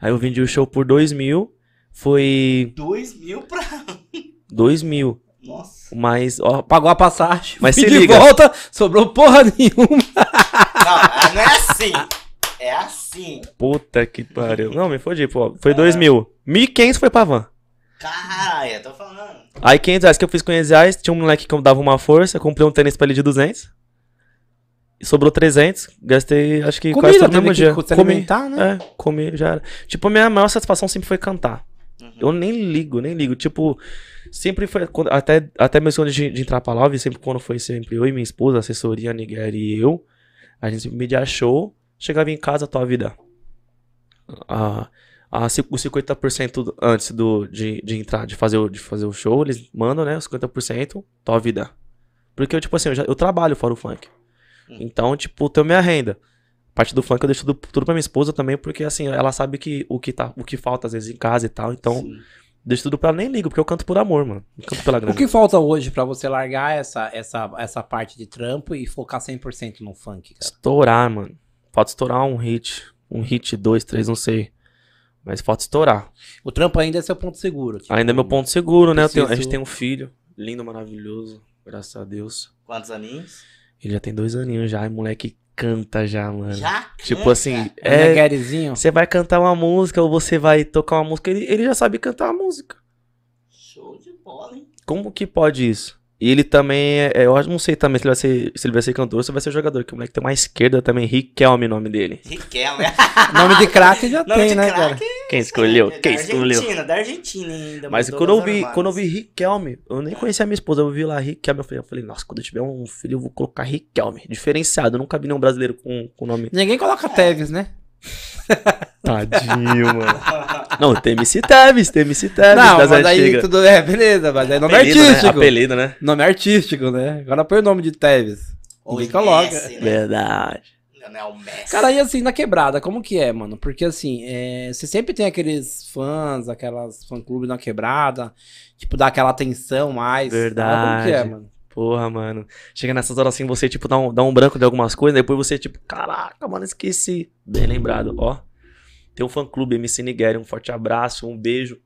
Aí eu vendi o show por dois mil. Foi. Dois mil pra. dois mil. Nossa. Mas, ó. Pagou a passagem. Mas se de liga. volta, sobrou porra nenhuma. Não, não é assim. É assim. Puta que pariu. Não, me fodi, pô. Foi dois mil. Mil e quinhentos foi pra van. Caralho, eu tô falando. Aí 500 reais que eu fiz com 500 reais. Tinha um moleque que eu dava uma força. Comprei um tênis pra ele de 200. E sobrou 300. Gastei, acho que quase Comida, todo no mesmo dia. se Comi. né? É, comi, já era. Tipo, a minha maior satisfação sempre foi cantar. Uhum. Eu nem ligo, nem ligo. Tipo, sempre foi. quando- Até, até mesmo antes de, de entrar pra Love, sempre quando foi sempre eu e minha esposa, a assessoria, a Nigeri e eu, a gente sempre media show, chegava em casa, tua vida. A, a, os 50% antes do, de, de entrar, de fazer, o, de fazer o show, eles mandam, né? Os 50%, tua vida. Porque eu, tipo assim, eu, já, eu trabalho fora o funk. Hum. Então, tipo, tenho minha renda. Parte do funk eu deixo tudo, tudo pra minha esposa também, porque assim, ela sabe que o que, tá, o que falta às vezes em casa e tal. Então, Sim. deixo tudo pra ela, nem ligo, porque eu canto por amor, mano. Não canto pela grana. O que falta hoje pra você largar essa, essa, essa parte de trampo e focar 100% no funk, cara? Estourar, mano. Falta estourar um hit. Um hit, dois, três, não sei. Mas falta estourar. O trampo ainda é seu ponto seguro. tipo, Ainda é meu ponto seguro, né? Eu tenho- a preciso- gente tem um filho. Lindo, maravilhoso. Graças a Deus. Quantos aninhos? Ele já tem dois aninhos já, e moleque canta já, mano. Já? Tipo canta? assim, É... Você vai cantar uma música ou você vai tocar uma música, ele, ele já sabe cantar a música. Show de bola, hein? Como que pode isso? E ele também, é, eu não sei também se ele vai ser, se ele vai ser cantor ou se vai ser jogador, que o moleque tem uma esquerda também, Riquelme, nome dele. Riquelme. nome de craque já nome tem, né, cara? Quem escolheu? É, Quem da escolheu? Argentina, da Argentina ainda. Mas quando eu, vi, quando eu vi Riquelme, eu nem conhecia a minha esposa, eu vi lá Riquelme, eu falei, eu falei, nossa, quando eu tiver um filho eu vou colocar Riquelme, diferenciado, eu nunca vi nenhum brasileiro com o nome. Ninguém coloca Teves, né? Tadinho, mano. Não, tem MC Teves, tem MC Teves Não, mas aí tudo é, beleza, mas aí nome Apelido, né? artístico. Apelido, né? Nome artístico, né? Agora põe o nome de Teves. Ou Ninguém coloca. Messi, né? Verdade. O Messi. Cara, e assim, na quebrada, como que é, mano? Porque assim, é, você sempre tem aqueles fãs, aquelas fã-clube na quebrada, tipo, dá aquela atenção mais. Verdade. Como que é, mano? Porra, mano. Chega nessas horas assim, você, tipo, dá um, dá um branco de algumas coisas, depois você, tipo, caraca, mano, esqueci. Bem lembrado, ó. Tem um fã-clube MC Nigéria, um forte abraço, um beijo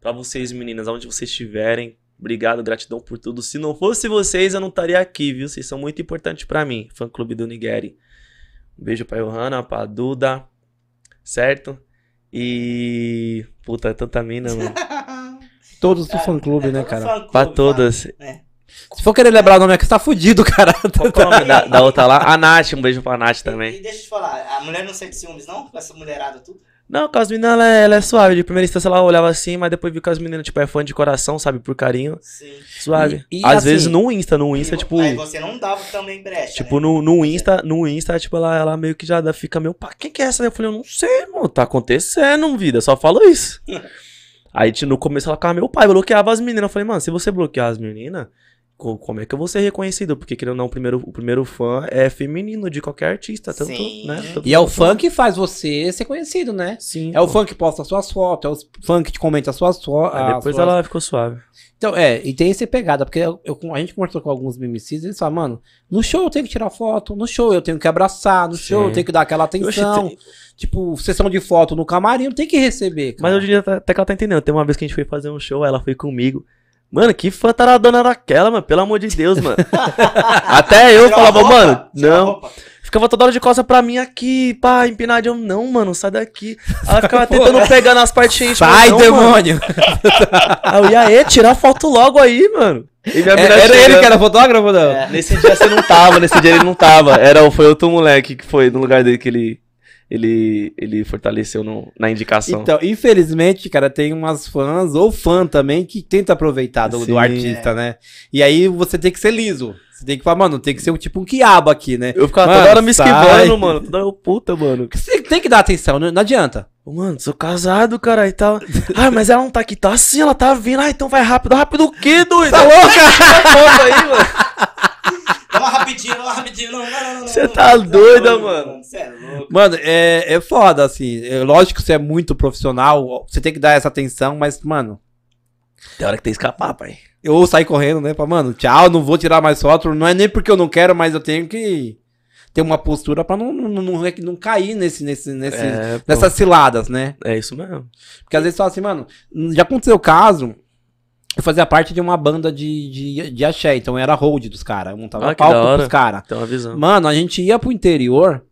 pra vocês, meninas, aonde vocês estiverem. Obrigado, gratidão por tudo. Se não fosse vocês, eu não estaria aqui, viu? Vocês são muito importantes pra mim, fã-clube do Nigeri. Um beijo pra Johanna, pra Duda, certo? E. Puta, é tanta mina, mano. Todos do fã-clube, né, cara? Pra todas. É. Se for querer lembrar o nome aqui, você tá fudido, cara. Qual é o nome da, da outra lá? A Nath, um beijo pra Nath E, também. e deixa eu te falar, a mulher não sente ciúmes, não? Com essa mulherada tudo? Não, com as meninas ela é, ela é suave. De primeira instância ela olhava assim, mas depois viu que as meninas, tipo, é fã de coração, sabe? Por carinho. Sim. Suave. E- e Às assim- vezes no Insta, no Insta, E tipo. Aí você não dava também brecha, Tipo, né? no, no Insta, no Insta, tipo, ela, ela meio que já fica meio, pá, quem que é essa? Eu falei, eu não sei, mano, tá acontecendo, vida, só falo isso. Aí, tipo, no começo ela ficava, meu pai, bloqueava as meninas. Eu falei, mano, se você bloquear as meninas, como é que eu vou ser reconhecido? Porque, querendo ou não, o primeiro, o primeiro fã é feminino de qualquer artista, tanto, Sim. né? tanto E é o fã que faz você ser conhecido, né? Sim. É o fã que posta suas fotos, é o fã que te comenta suas fotos. Aí depois ela ficou suave. Então, é, e tem essa pegada, porque eu, eu- a gente conversou com alguns MCs e eles falam, mano, no show eu tenho que tirar foto, no show eu tenho que abraçar, no show eu Sim. tenho que dar aquela atenção. Tipo, sessão de foto no camarim, tem que receber. Mas cara. em dia tá- até que ela tá entendendo. Tem uma vez que a gente foi fazer um show, ela foi comigo. Mano, que fã taradona era aquela, mano? Pelo amor de Deus, mano. Até eu Tirou falava, roupa, mano, não. Ficava toda hora de costa pra mim aqui, pá, empinadinho. Não, mano, sai daqui. Ela ficava tentando pegar nas partes Sai, não, demônio! Aí eu, e aí, tirar foto logo aí, mano. E minha É, era ele chegando. que era fotógrafo, não? É. Nesse dia você não tava, nesse dia ele não tava. Era, o- foi outro moleque que foi no lugar dele que ele, ele, ele fortaleceu no, na indicação. Então, infelizmente, cara, tem umas fãs, ou fã também, que tenta aproveitar do, do artista, né? E aí você tem que ser liso. Você tem que falar, mano, tem que ser um, tipo um quiabo aqui, né? eu ficava Mano, toda hora me sai. esquivando, mano. Toda hora, puta, mano. Você tem que dar atenção, não, não adianta. Mano, sou casado, cara, e tal. Ah, mas ela não tá aqui, tá assim, ela tá vindo. Ah, então vai rápido. Rápido o quê, doido? Tá louca? Conta aí, mano. Vamos rapidinho, vamos rapidinho. Não, não, não, não. Cê não, tá doida, mano. Você é louco. Mano, é, é foda, assim. É, lógico que você é muito profissional, você tem que dar essa atenção, mas, mano, Tem hora que tem que escapar, pai. eu sair correndo, né? Pra, mano, tchau, não vou tirar mais foto. Não é nem porque eu não quero, mas eu tenho que ter uma postura pra não, não, não, não cair nesse, nesse, nesse, É, nessas ciladas, né? É isso mesmo. Porque às vezes fala assim, mano, já aconteceu o caso. Eu fazia parte de uma banda de, de, de axé, então era hold dos caras. Eu montava Ah, palco pros caras. Uma visão. Mano, a gente ia pro interior.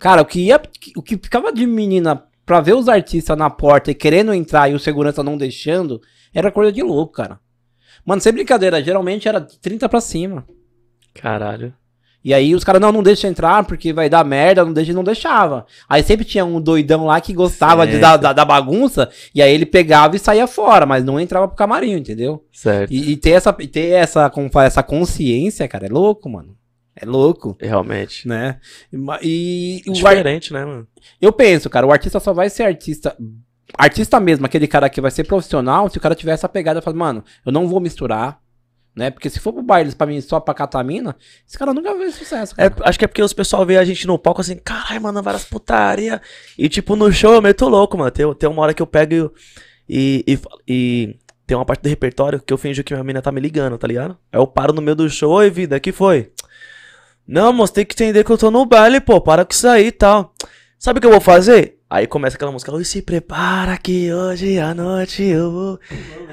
Cara, o que ia. O que ficava de menina pra ver os artistas na porta e querendo entrar e o segurança não deixando, era coisa de louco, cara. Mano, sem brincadeira, geralmente era de 30 pra cima. Caralho. E aí os caras, não, não deixa entrar porque vai dar merda, não deixa não deixava. Aí sempre tinha um doidão lá que gostava de, da, da, da bagunça, e aí ele pegava e saía fora, mas não entrava pro camarim, entendeu? Certo. E, e ter, essa, ter essa, como fala, essa consciência, cara, é louco, mano. É louco, Realmente. né? E E, o ar- Diferente, né, mano? eu penso, cara, o artista só vai ser artista. Artista mesmo, aquele cara que vai ser profissional, se o cara tiver essa pegada, fala, mano, eu não vou misturar, né? Porque se for pro baile pra mim só pra catamina, esse cara nunca vai sucesso, É, acho que é porque os pessoal vê a gente no palco assim, caralho, mano, várias putaria. E tipo, no show eu meto louco, mano. Tem, tem uma hora que eu pego e, e, e tem uma parte do repertório que eu finjo que minha mina tá me ligando, tá ligado? Aí eu paro no meio do show, oi, vida, que foi? Não, moço, tem que entender que eu tô no baile, pô, para com isso aí e tal. Sabe o que eu vou fazer? Aí começa aquela música, oi, se prepara que hoje à noite eu vou.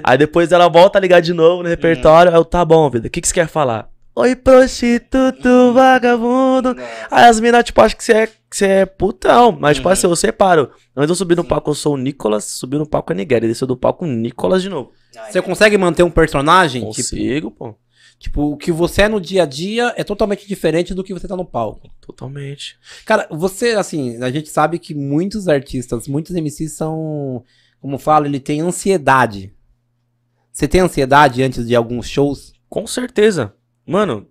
Aí depois ela volta a ligar de novo no repertório. Aí eu, tá bom, vida, o que, que você quer falar? Oi, prostituto, vagabundo. Aí as minas, tipo, acham que você é, que você é putão. Mas, tipo Uhum. assim, eu separo. Antes eu subir no palco, eu sou o Nicolas. Subi no palco é Nigéria. Desceu do palco, Nicolas de novo. É Você consegue manter um personagem? Tipo, Consigo, pô. Tipo, o que você é no dia a dia é totalmente diferente do que você tá no palco. Totalmente. Cara, você, assim, a gente sabe que muitos artistas, muitos MCs são, como fala, ele tem ansiedade. Você tem ansiedade antes de alguns shows? Com certeza. Mano,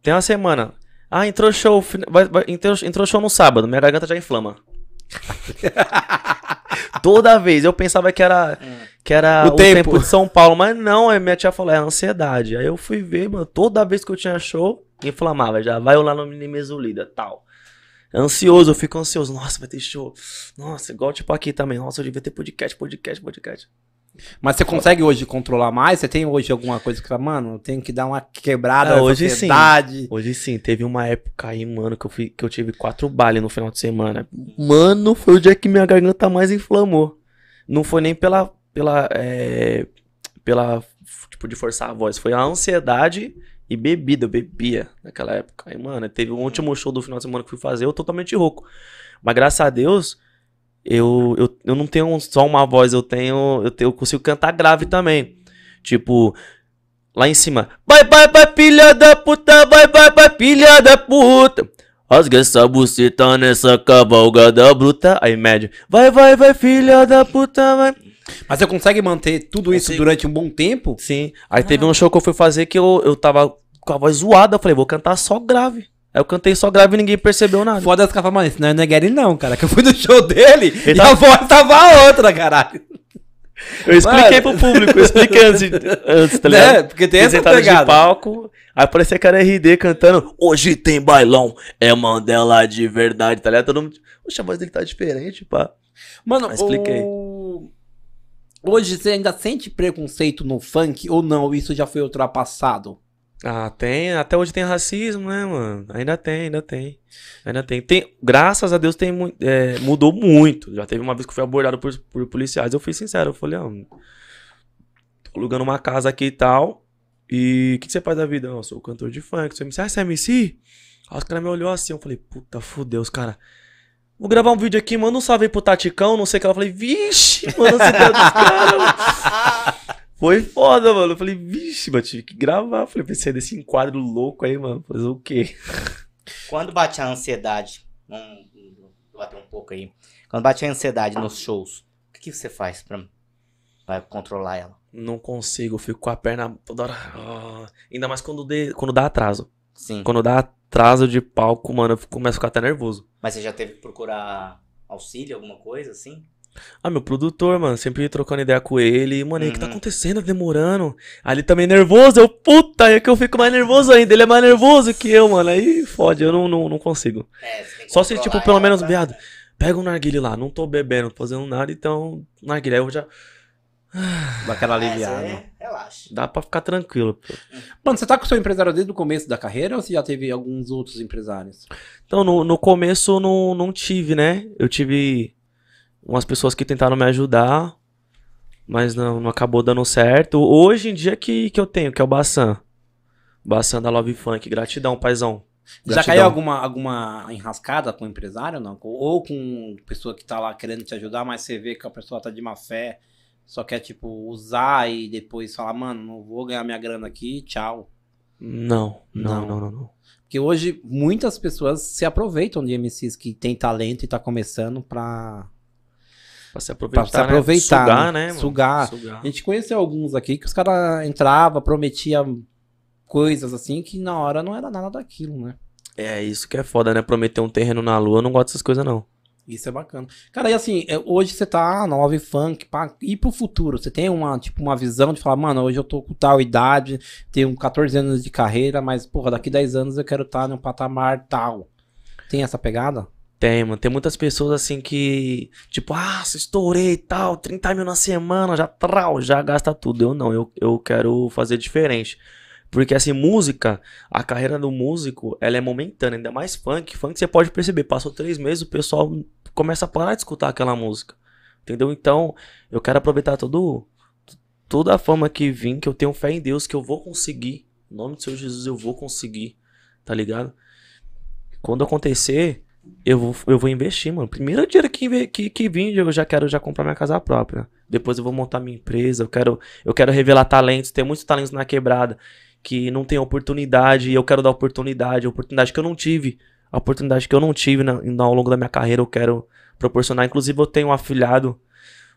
tem uma semana. Ah, entrou show. Vai, vai, entrou, entrou show no sábado, minha garganta já inflama. Toda vez eu pensava que era, que era O o, tempo. tempo. de São Paulo, mas não, aí minha tia falou, é ansiedade. Aí eu fui ver, mano, toda vez que eu tinha show, inflamava, já vai lá no Minimesolida, tal. Ansioso, eu fico ansioso. Nossa, vai ter show. Nossa, igual tipo aqui também. Nossa, eu devia ter podcast, podcast, podcast. Mas você consegue hoje controlar mais? Você tem hoje alguma coisa que fala, mano, eu tenho que dar uma quebrada Ah, na hoje sim. ansiedade. Hoje sim, teve uma época aí, mano, que eu, fui, que eu tive quatro bailes no final de semana. Mano, foi o dia que minha garganta mais inflamou. Não foi nem pela. Pela. É, pela. Tipo, de forçar a voz. Foi a ansiedade e bebida. Eu bebia naquela época. Aí, mano, teve o último show do final de semana que fui fazer, eu totalmente rouco. Mas graças a Deus, eu, eu, eu não tenho só uma voz, eu tenho. Eu, tenho, eu consigo cantar grave também. Tipo, lá em cima. Vai, vai, vai, filha da puta, vai, vai, vai, filha da puta. Rasga essa buceta nessa cavalgada bruta. Aí, médio. Vai, vai, vai, filha da puta, vai. Mas você consegue manter tudo isso Consigo. durante um bom tempo? Sim. Aí teve um show que eu fui fazer que eu, eu tava com a voz zoada. Eu falei, vou cantar só grave. Aí eu cantei só grave e ninguém percebeu nada. Foda as caras falam, mano, isso não é Gary não, cara. Que eu fui no show dele Ele e tá- a voz tava outra, caralho. Eu expliquei Mano. pro público, eu expliquei antes, antes tá ligado? Né? Porque tem essa Sentado de pegada. palco. Aí parecia que era RD cantando. Hoje tem bailão, é Mandela de verdade, tá ligado? Todo mundo. Poxa, a voz dele tá diferente, pá. Mano, Mas expliquei. o- hoje você ainda sente preconceito no funk ou não? Isso já foi ultrapassado? Ah, tem. Até hoje tem racismo, né, mano? Ainda tem, ainda tem. Ainda tem. tem graças a Deus tem é, mudou muito. Já teve uma vez que eu fui abordado por, por policiais. Eu fui sincero, eu falei, ó. tô alugando uma casa aqui e tal. E o que, que você faz da vida? Eu sou cantor de funk. Você me disse, ah, você é MC? Aí os caras me olhou assim, eu falei, puta, fudeu, os caras. Vou gravar um vídeo aqui, manda um salve aí pro Taticão, não sei o que. Eu falei, vixe, mano, você tá dos caras. Foi foda, mano. Eu falei, vixe, mas tive que gravar. Falei, pensei desse enquadro louco aí, mano. Fazer o quê? Quando bate a ansiedade, vamos bater um pouco aí. Quando bate a ansiedade nos shows, o que, que você faz pra, pra controlar ela? Não consigo, eu fico com a perna toda hora. Ah, ainda mais quando, dê, quando dá atraso. Sim. Quando dá atraso de palco, mano, eu começo a ficar até nervoso. Mas você já teve que procurar auxílio, alguma coisa assim? Ah, meu produtor, mano, sempre trocando ideia com ele. Mano, o que tá Uhum. acontecendo? Demorando. Aí ele também nervoso. Eu, puta, é que eu fico mais nervoso ainda. Ele é mais nervoso que eu, mano. Aí fode, eu não, não, não consigo. É, Só se, tipo, pelo menos, viado, pega um narguile lá. Não tô bebendo, não tô fazendo nada, então, narguile. Aí eu já. Daquela É, aliviada. você- relaxa. Dá pra ficar tranquilo. pô. Mano, você tá com o seu empresário desde o começo da carreira ou você já teve alguns outros empresários? Então, no, no começo não, não tive, né? Eu tive umas pessoas que tentaram me ajudar, mas não, não acabou dando certo. Hoje em dia que, que eu tenho, que é o Bassan. Bassan da Love Funk. Gratidão, paizão. Já Gratidão. caiu alguma, alguma enrascada com o empresário ou não? Ou com pessoa que tá lá querendo te ajudar, mas você vê que a pessoa tá de má fé, só quer, tipo, usar e depois falar, mano, não vou ganhar minha grana aqui, tchau. Não, não, Não. não, não. Porque hoje muitas pessoas se aproveitam de MCs que tem talento e tá começando pra, Pra se aproveitar, pra se aproveitar. Né? Sugar, né? né? Sugar. Sugar. A gente conheceu alguns aqui que os caras entravam, prometiam coisas assim que na hora não era nada daquilo, né? É isso que é foda, né? Prometer um terreno na lua, eu não gosto dessas coisas, não. Isso é bacana. Cara, e assim, é, hoje você tá na Love Funk, pá, e pro futuro? Você tem uma, tipo, uma visão de falar, mano, hoje eu tô com tal idade, tenho 14 anos de carreira, mas, porra, daqui 10 anos eu quero estar num patamar tal. Tem essa pegada? Tem, mano. Tem muitas pessoas assim que, tipo, ah, se estourei e tal, 30 mil na semana, já trau, já gasta tudo. Eu não, eu, eu quero fazer diferente. Porque assim, música, a carreira do músico, ela é momentânea, ainda mais funk. Funk você pode perceber, passou três meses, o pessoal começa a parar de escutar aquela música. Entendeu? Então, eu quero aproveitar todo, toda a fama que vim, que eu tenho fé em Deus, que eu vou conseguir. Em nome do Senhor Jesus, eu vou conseguir. Tá ligado? Quando acontecer, eu vou, eu vou investir, mano. Primeiro dinheiro que, que, que vim, eu já quero já comprar minha casa própria. Depois eu vou montar minha empresa. Eu quero, eu quero revelar talentos. Tem muitos talentos na quebrada que não tem oportunidade e eu quero dar oportunidade, oportunidade que eu não tive, a oportunidade que eu não tive na, ao longo da minha carreira, eu quero proporcionar. Inclusive, eu tenho um afilhado.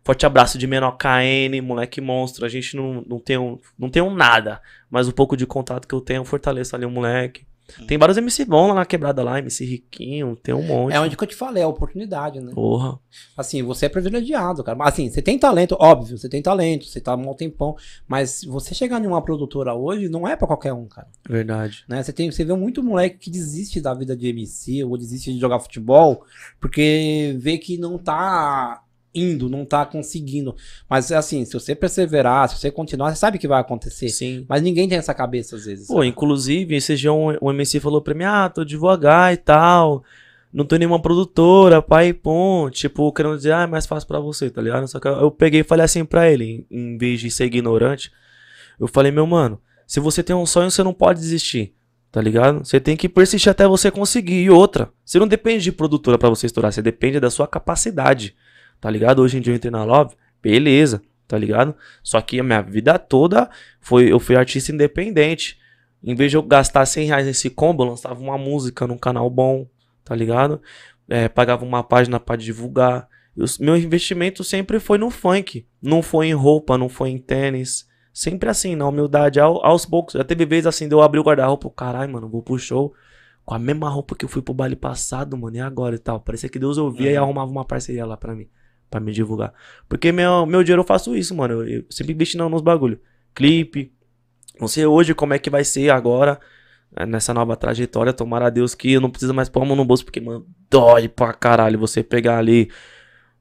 Forte abraço de menor KN, moleque monstro. A gente não, não, tem um, não tem um nada, mas o pouco de contato que eu tenho, eu fortaleço ali o moleque. Tem vários MC bons lá na quebrada lá, MC Riquinho, tem um monte. É onde que eu te falei, é a oportunidade, né? Porra. Assim, você é privilegiado, cara. Mas assim, você tem talento, óbvio, você tem talento, você tá um tempão. Mas você chegar em uma produtora hoje não é para qualquer um, cara. Verdade. Né? Você, tem, você vê muito moleque que desiste da vida de MC ou desiste de jogar futebol porque vê que não tá indo, não tá conseguindo. Mas assim, se você perseverar, se você continuar, você sabe que vai acontecer. Sim. Mas ninguém tem essa cabeça às vezes. Pô, sabe? inclusive, esse dia um, um MC falou pra mim, ah, tô devagar e tal. Não tô nenhuma produtora, pai, pum. Tipo, querendo dizer, ah, é mais fácil pra você, tá ligado? Só que eu peguei e falei assim pra ele, em, em vez de ser ignorante, eu falei, meu mano, se você tem um sonho, você não pode desistir. Tá ligado? Você tem que persistir até você conseguir. E outra, você não depende de produtora para você estourar, você depende da sua capacidade tá ligado? Hoje em dia eu entrei na Love, beleza, tá ligado? Só que a minha vida toda foi eu fui artista independente. Em vez de eu gastar 100 reais nesse combo, eu lançava uma música num canal bom, tá ligado? É, pagava uma página para divulgar. Eu, meu investimento sempre foi no funk. Não foi em roupa, não foi em tênis. Sempre assim, na humildade, ao, aos poucos. Já teve vezes assim, de eu abrir o guarda-roupa, caralho, mano, vou pro show com a mesma roupa que eu fui pro baile passado, mano, e agora e tal. Parecia que Deus ouvia uhum. e arrumava uma parceria lá pra mim para me divulgar. Porque meu, meu dinheiro eu faço isso, mano. Eu, eu sempre investi nos bagulho. Clipe. Não sei hoje como é que vai ser agora. Né, nessa nova trajetória. Tomara a Deus que eu não preciso mais pôr a mão no bolso. Porque, mano, dói pra caralho você pegar ali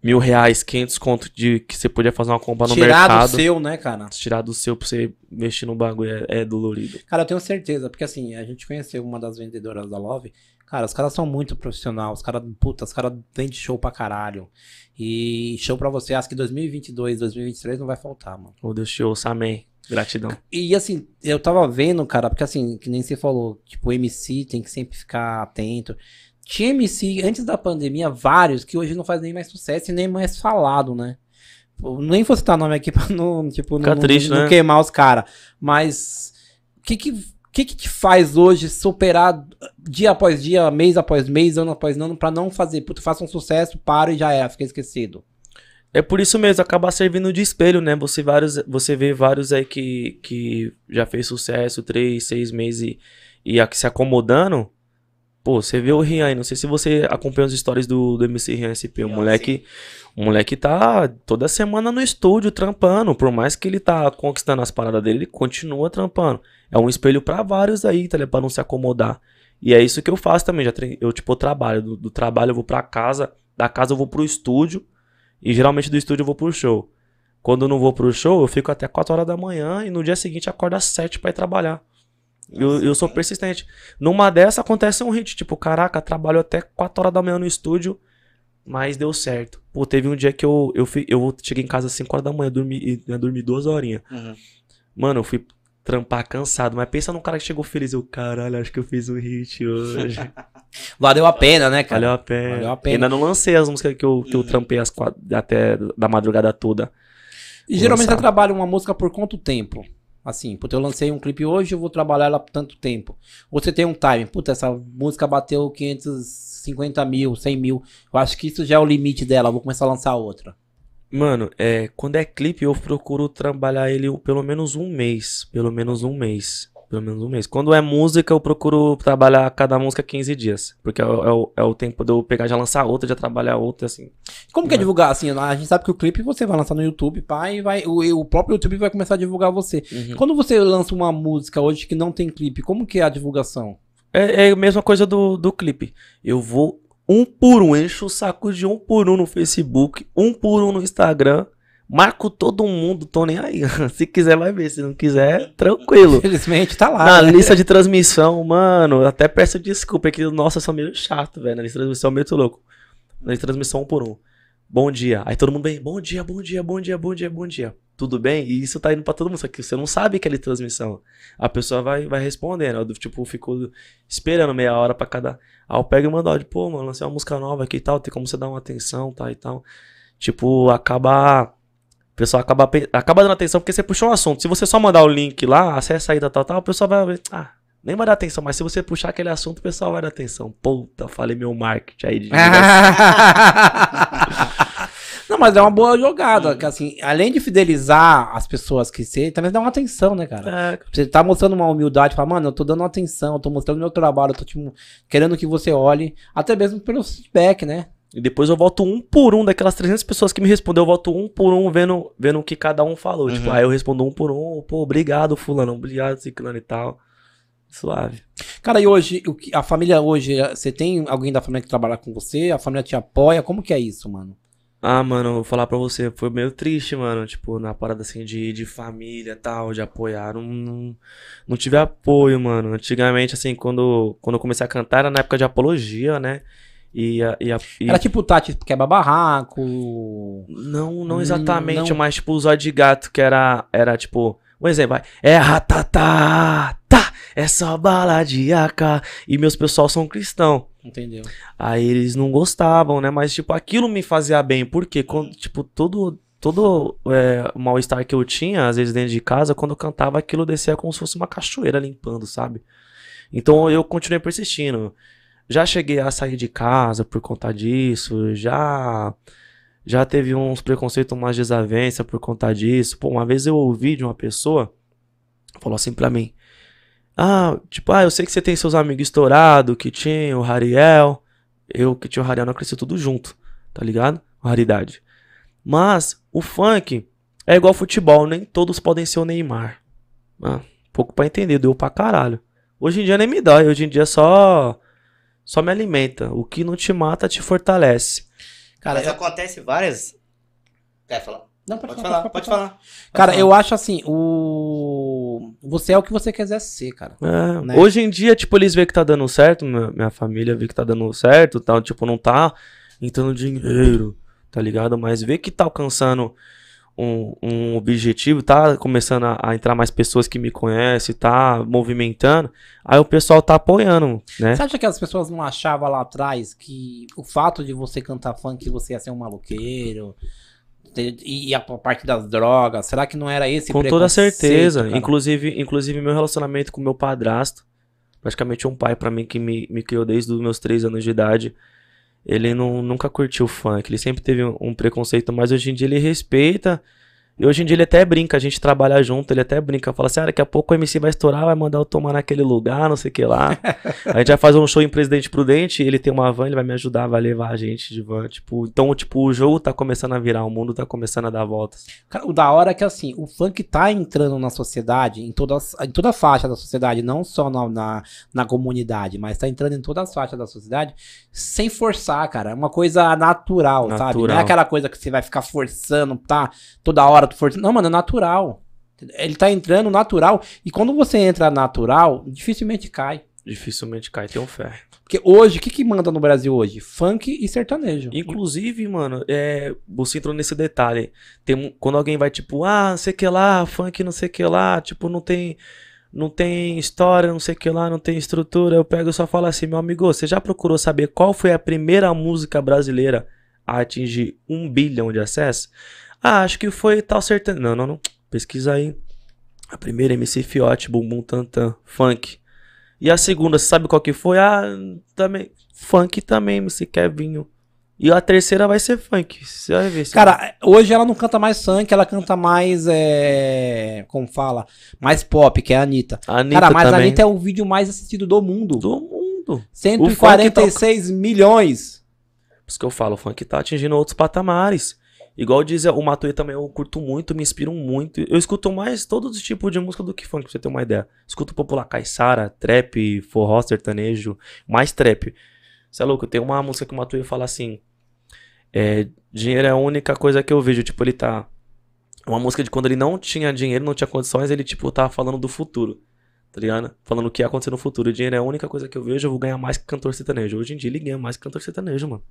mil reais, quinhentos conto de que você podia fazer uma compra no Tirar mercado. Tirar do seu, né, cara? Tirar do seu pra você mexer no bagulho é, é dolorido. Cara, eu tenho certeza, porque assim, a gente conheceu uma das vendedoras da Love. Cara, os caras são muito profissionais. Os caras, puta, os caras vendem show pra caralho. E show pra você, acho que 2022, 2023 não vai faltar, mano. Ô Deus te ouça, amém. Gratidão. E assim, eu tava vendo, cara, porque assim, que nem você falou, tipo, MC tem que sempre ficar atento. Tinha MC, antes da pandemia, vários que hoje não faz nem mais sucesso e nem mais falado, né? Nem vou citar nome aqui pra não, tipo, não, triste, não, não né? queimar os caras. Mas, o que que que, que te faz hoje superar dia após dia, mês após mês, ano após ano, para não fazer, puta, faça um sucesso, para e já é, fica esquecido? É por isso mesmo, acabar servindo de espelho, né? Você, vários, você vê vários aí que, que já fez sucesso, três, seis meses e, e se acomodando. Pô, você vê o Rian aí, não sei se você acompanha as stories do, do MC Rian SP. O moleque, o moleque tá toda semana no estúdio trampando. Por mais que ele tá conquistando as paradas dele, ele continua trampando. É um espelho para vários aí, tá ligado? Pra não se acomodar. E é isso que eu faço também. Já eu, tipo, eu trabalho. Do, do, trabalho eu vou pra casa. Da casa eu vou pro estúdio. E geralmente do estúdio eu vou pro show. Quando eu não vou pro show, eu fico até 4 horas da manhã. E no dia seguinte acordo às 7 pra ir trabalhar. Eu, eu sou persistente. Numa dessa acontece um hit. Tipo, caraca, trabalho até 4 horas da manhã no estúdio. Mas deu certo. Pô, teve um dia que eu, eu, fui, eu cheguei em casa às 5 horas da manhã, dormi, dormi duas horinhas. Uhum. Mano, eu fui trampar cansado. Mas pensa num cara que chegou feliz. Eu, caralho, acho que eu fiz um hit hoje. Valeu a pena, né, cara? Valeu a pena. Valeu a pena. Ainda não lancei as músicas que eu, que eu uhum. trampei quatro, até da madrugada toda. E geralmente você trabalha uma música por quanto tempo? Assim, puta, eu lancei um clipe hoje, eu vou trabalhar ela por tanto tempo. Você tem um time, puta, essa música bateu 550 mil, 100 mil. Eu acho que isso já é o limite dela, eu vou começar a lançar outra. Mano, é, quando é clipe, eu procuro trabalhar ele pelo menos um mês. Pelo menos um mês. Pelo menos um mês. Quando é música, eu procuro trabalhar cada música 15 dias. Porque é, é, o, é o tempo de eu pegar já lançar outra, já trabalhar outra, assim. Como que é divulgar, assim? A gente sabe que o clipe você vai lançar no YouTube, e vai, o, o próprio YouTube vai começar a divulgar você. Uhum. Quando você lança uma música hoje que não tem clipe, como que é a divulgação? É, é a mesma coisa do, do clipe. Eu vou um por um, encho o saco de um por um no Facebook, um por um no Instagram. Marco todo mundo, tô nem aí. Se quiser, vai ver. Se não quiser, tranquilo. Infelizmente, tá lá. Na né? lista de transmissão, mano, até peço desculpa, é que, nossa, eu sou meio chato, velho. Na lista de transmissão, muito louco. Na lista de transmissão, um por um. Bom dia. Aí todo mundo bem, bom dia, bom dia, bom dia, bom dia, bom dia. Tudo bem? E isso tá indo pra todo mundo, só que você não sabe que é transmissão. A pessoa vai, vai respondendo. Eu, tipo, fico esperando meia hora pra cada. Aí eu pego e mando áudio, pô, mano, lancei uma música nova aqui e tal, tem como você dar uma atenção, tá e tal. Tipo, acaba pessoal acaba, acaba dando atenção porque você puxou um assunto. Se você só mandar o link lá, acessa aí, tal, tal, tal, o pessoal vai ver. Ah, nem vai dar atenção, mas se você puxar aquele assunto, o pessoal vai dar atenção. Puta, falei meu marketing aí de. Não, mas é uma boa jogada. Que, assim, além de fidelizar as pessoas que você, também dá uma atenção, né, cara? É. Você tá mostrando uma humildade, fala, mano, eu tô dando atenção, eu tô mostrando meu trabalho, eu tô tipo, querendo que você olhe, até mesmo pelo feedback, né? E depois eu volto um por um daquelas 300 pessoas que me respondeu, eu volto um por um vendo, vendo o que cada um falou. Tipo, uhum. Tipo, aí eu respondo um por um, pô, obrigado, fulano, obrigado, ciclano e tal. Suave. Cara, e hoje, a família hoje, você tem alguém da família que trabalha com você? A família te apoia? Como que é isso, mano? Ah, mano, vou falar pra você, foi meio triste, mano. Tipo, na parada assim de, de família e tal, de apoiar. Não, não, não, tive apoio, mano. Antigamente, assim, quando, quando eu comecei a cantar, era na época de apologia, né? E, a, e, a, e... Era tipo Tati quebra barraco. Não, não exatamente, não... mas tipo o zóio de gato, que era, era tipo. Um exemplo, vai. É ratatá, tá, é só bala de AK. E meus pessoal são cristão. Entendeu? Aí eles não gostavam, né? Mas, tipo, aquilo me fazia bem. Porque, quando, tipo, todo, todo é, mal-estar que eu tinha, às vezes dentro de casa, quando eu cantava, aquilo descia como se fosse uma cachoeira limpando, sabe? Então eu continuei persistindo. Já cheguei a sair de casa por conta disso, já já teve uns preconceitos, umas desavenças por conta disso. Pô, uma vez eu ouvi de uma pessoa, falou assim pra mim: ah, tipo, ah, eu sei que você tem seus amigos estourados, que tinha o Hariel. Eu que tinha o Hariel, não cresci tudo junto, tá ligado? Raridade. Mas o funk é igual futebol, nem todos podem ser o Neymar. Ah, pouco para entender, deu pra caralho. Hoje em dia nem me dói, hoje em dia só só me alimenta. O que não te mata te fortalece. Cara, Mas acontece várias. Quer falar? Não, pode, pode falar, falar, pode falar. Cara, falar. eu acho assim, o. Você é o que você quiser ser, cara. É, né? Hoje em dia, tipo, eles veem que tá dando certo, minha, família vê que tá dando certo, tal, tipo, não tá entrando dinheiro, tá ligado? Mas vê que tá alcançando um, um objetivo, tá começando a, a, entrar mais pessoas que me conhecem, tá movimentando, aí o pessoal tá apoiando, né? Você acha que as pessoas não achavam lá atrás que o fato de você cantar funk você ia ser um maloqueiro? E a parte das drogas, será que não era esse Com toda certeza, inclusive, inclusive meu relacionamento com meu padrasto, praticamente um pai para mim que me, me criou desde os meus três anos de idade, ele não, nunca curtiu funk, ele sempre teve um, um preconceito, mas hoje em dia ele respeita, e hoje em dia ele até brinca, a gente trabalha junto, ele até brinca, fala assim, ah, daqui a pouco o MC vai estourar, vai mandar eu tomar naquele lugar, não sei o que lá. a gente vai fazer um show em Presidente Prudente, ele tem uma van, ele vai me ajudar, vai levar a gente de van, tipo, então, tipo, o jogo tá começando a virar, o mundo tá começando a dar voltas. Cara, o da hora é que, assim, o funk tá entrando na sociedade, em toda, em toda a faixa da sociedade, não só na, na, na comunidade, mas tá entrando em todas as faixas da sociedade, sem forçar, cara, é uma coisa natural, natural. sabe? Não é aquela coisa que você vai ficar forçando, tá, toda hora tu forçando. Não, mano, é natural. Ele tá entrando natural. E quando você entra natural, dificilmente cai. Dificilmente cai, tem um fé. Porque hoje, o que, que manda no Brasil hoje? Funk e sertanejo. Inclusive, mano, é, você entrou nesse detalhe. Tem, quando alguém vai, tipo, ah, não sei o que lá, funk não sei o que lá, tipo, não tem. Não tem história, não sei o que lá, não tem estrutura. Eu pego e só falo assim, meu amigo, você já procurou saber qual foi a primeira música brasileira a atingir um bilhão de acessos? Ah, acho que foi tal sertanejo. Não, não, não. Pesquisa aí. A primeira MC Fiote, Bumbum Tantan, funk. E a segunda, você sabe qual que foi? Ah, também. Funk também, MC Kevinho. E a terceira vai ser funk. Você vai ver. Cara, hoje ela não canta mais funk, ela canta mais. É... Como fala? Mais pop, que é a Anitta. A Anitta Cara, mas também. a Anitta é o vídeo mais assistido do mundo. Do mundo. 146 tá... milhões. Por isso que eu falo, o funk tá atingindo outros patamares. Igual diz o Matuê também, eu curto muito, me inspiro muito. Eu escuto mais todos os tipos de música do que funk, pra você ter uma ideia. Escuto popular caiçara, trap, forró, sertanejo, mais trap. Você é louco, tem uma música que o Matuê fala assim: é, dinheiro é a única coisa que eu vejo. Tipo, ele tá. Uma música de quando ele não tinha dinheiro, não tinha condições, ele, tipo, tava falando do futuro. Tá ligado? Falando o que ia acontecer no futuro. O dinheiro é a única coisa que eu vejo, eu vou ganhar mais que cantor sertanejo. Hoje em dia ele ganha mais que cantor sertanejo, mano.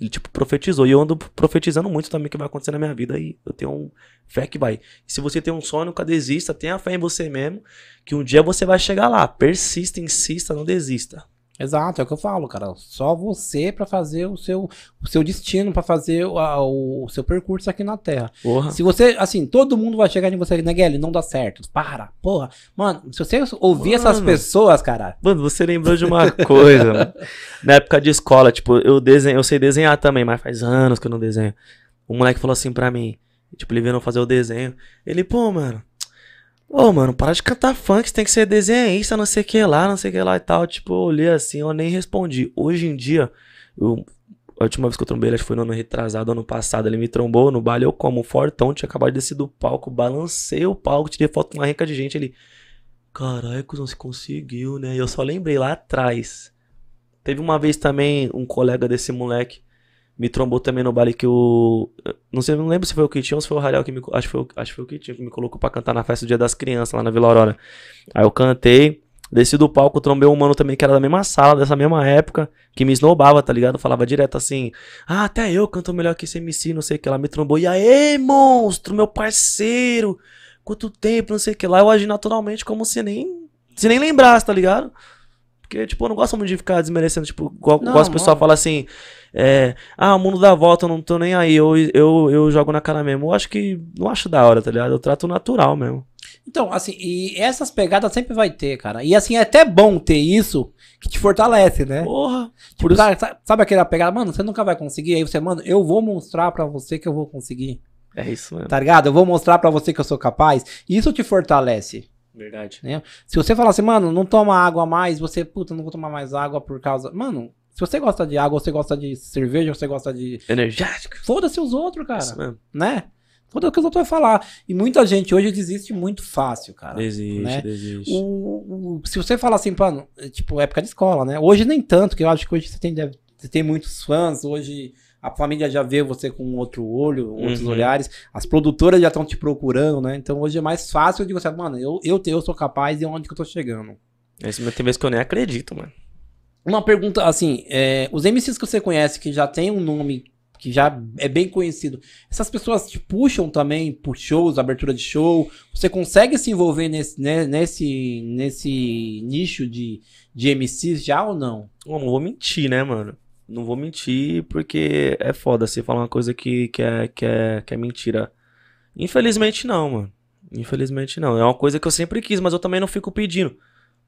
Ele, tipo, profetizou. E eu ando profetizando muito também que vai acontecer na minha vida. E eu tenho fé que vai. E se você tem um sonho, nunca desista. Tenha fé em você mesmo. Que um dia você vai chegar lá. Persista, insista, não desista. Exato, é o que eu falo, cara. Só você para fazer o seu, o seu destino, para fazer o, a, o, seu percurso aqui na Terra. Porra. Se você, assim, todo mundo vai chegar em você, né, Guilherme? Não dá certo. Para, porra. Mano, se você ouvir mano, essas pessoas, cara. Mano, você lembrou de uma coisa, mano. Na época de escola, tipo, eu desenho, eu sei desenhar também, mas faz anos que eu não desenho. O moleque falou assim pra mim, tipo, ele veio fazer o desenho. Ele, pô, mano, Ô, oh, mano, para de cantar funk, você tem que ser desenhista, não sei o que lá, não sei o que lá e tal. Tipo, eu olhei assim, eu nem respondi. Hoje em dia, eu, a última vez que eu trombei ele, acho que foi no ano retrasado, ano passado, ele me trombou no baile, eu como fortão, tinha acabado de descer do palco, balancei o palco, tirei foto com uma renca de gente, ele... Caralho, não se conseguiu, né? E eu só lembrei lá atrás. Teve uma vez também um colega desse moleque me trombou também no baile que o. Não sei, não lembro se foi o Kitinho ou se foi o Rariel que me. Acho que foi, acho que foi o Kitinho que me colocou pra cantar na festa do Dia das Crianças lá na Vila Aurora. Aí eu cantei, desci do palco, trombei um mano também que era da mesma sala, dessa mesma época, que me esnobava, tá ligado? Falava direto assim: Ah, até eu canto melhor que esse MC, não sei o que lá. Me trombou. E aí, monstro, meu parceiro! Quanto tempo, não sei o que lá. Eu agi naturalmente como se nem. Se nem lembrasse, tá ligado? Porque, tipo, eu não gosto muito de ficar desmerecendo, tipo, igual, não, igual as pessoas falam assim. É, ah, o mundo dá volta, eu não tô nem aí, eu, eu, eu jogo na cara mesmo. Eu acho que não acho da hora, tá ligado? Eu trato natural mesmo. Então, assim, e essas pegadas sempre vai ter, cara. E assim, é até bom ter isso que te fortalece, né? Porra. Tipo, por cara, isso... sabe aquela pegada, mano, você nunca vai conseguir. Aí você, mano, eu vou mostrar pra você que eu vou conseguir. É isso mesmo. Tá ligado? Eu vou mostrar pra você que eu sou capaz. Isso te fortalece. Verdade. Né? Se você falar assim, mano, não toma água mais, você, puta, não vou tomar mais água por causa. Mano, se você gosta de água, você gosta de cerveja, você gosta de. Energético. Foda-se os outros, cara. Isso mesmo. Né? Foda-se o que os outros vão falar. E muita gente hoje desiste muito fácil, cara. Desiste, né? desiste. O, o, se você falar assim, mano, tipo, época de escola, né? Hoje nem tanto, que eu acho que hoje você tem, deve, você tem muitos fãs, hoje a família já vê você com outro olho, outros uhum. olhares, as produtoras já estão te procurando, né? Então hoje é mais fácil de você, mano, eu, eu, eu sou capaz e onde que eu tô chegando. Esse tem vezes que eu nem acredito, mano. Uma pergunta assim: é, os MCs que você conhece que já tem um nome que já é bem conhecido, essas pessoas te puxam também por shows, abertura de show? Você consegue se envolver nesse, né, nesse, nesse nicho de, de MCs já ou não? Eu não vou mentir, né, mano? Não vou mentir porque é foda você falar uma coisa que, que, é, que, é, que é mentira. Infelizmente não, mano. Infelizmente não. É uma coisa que eu sempre quis, mas eu também não fico pedindo.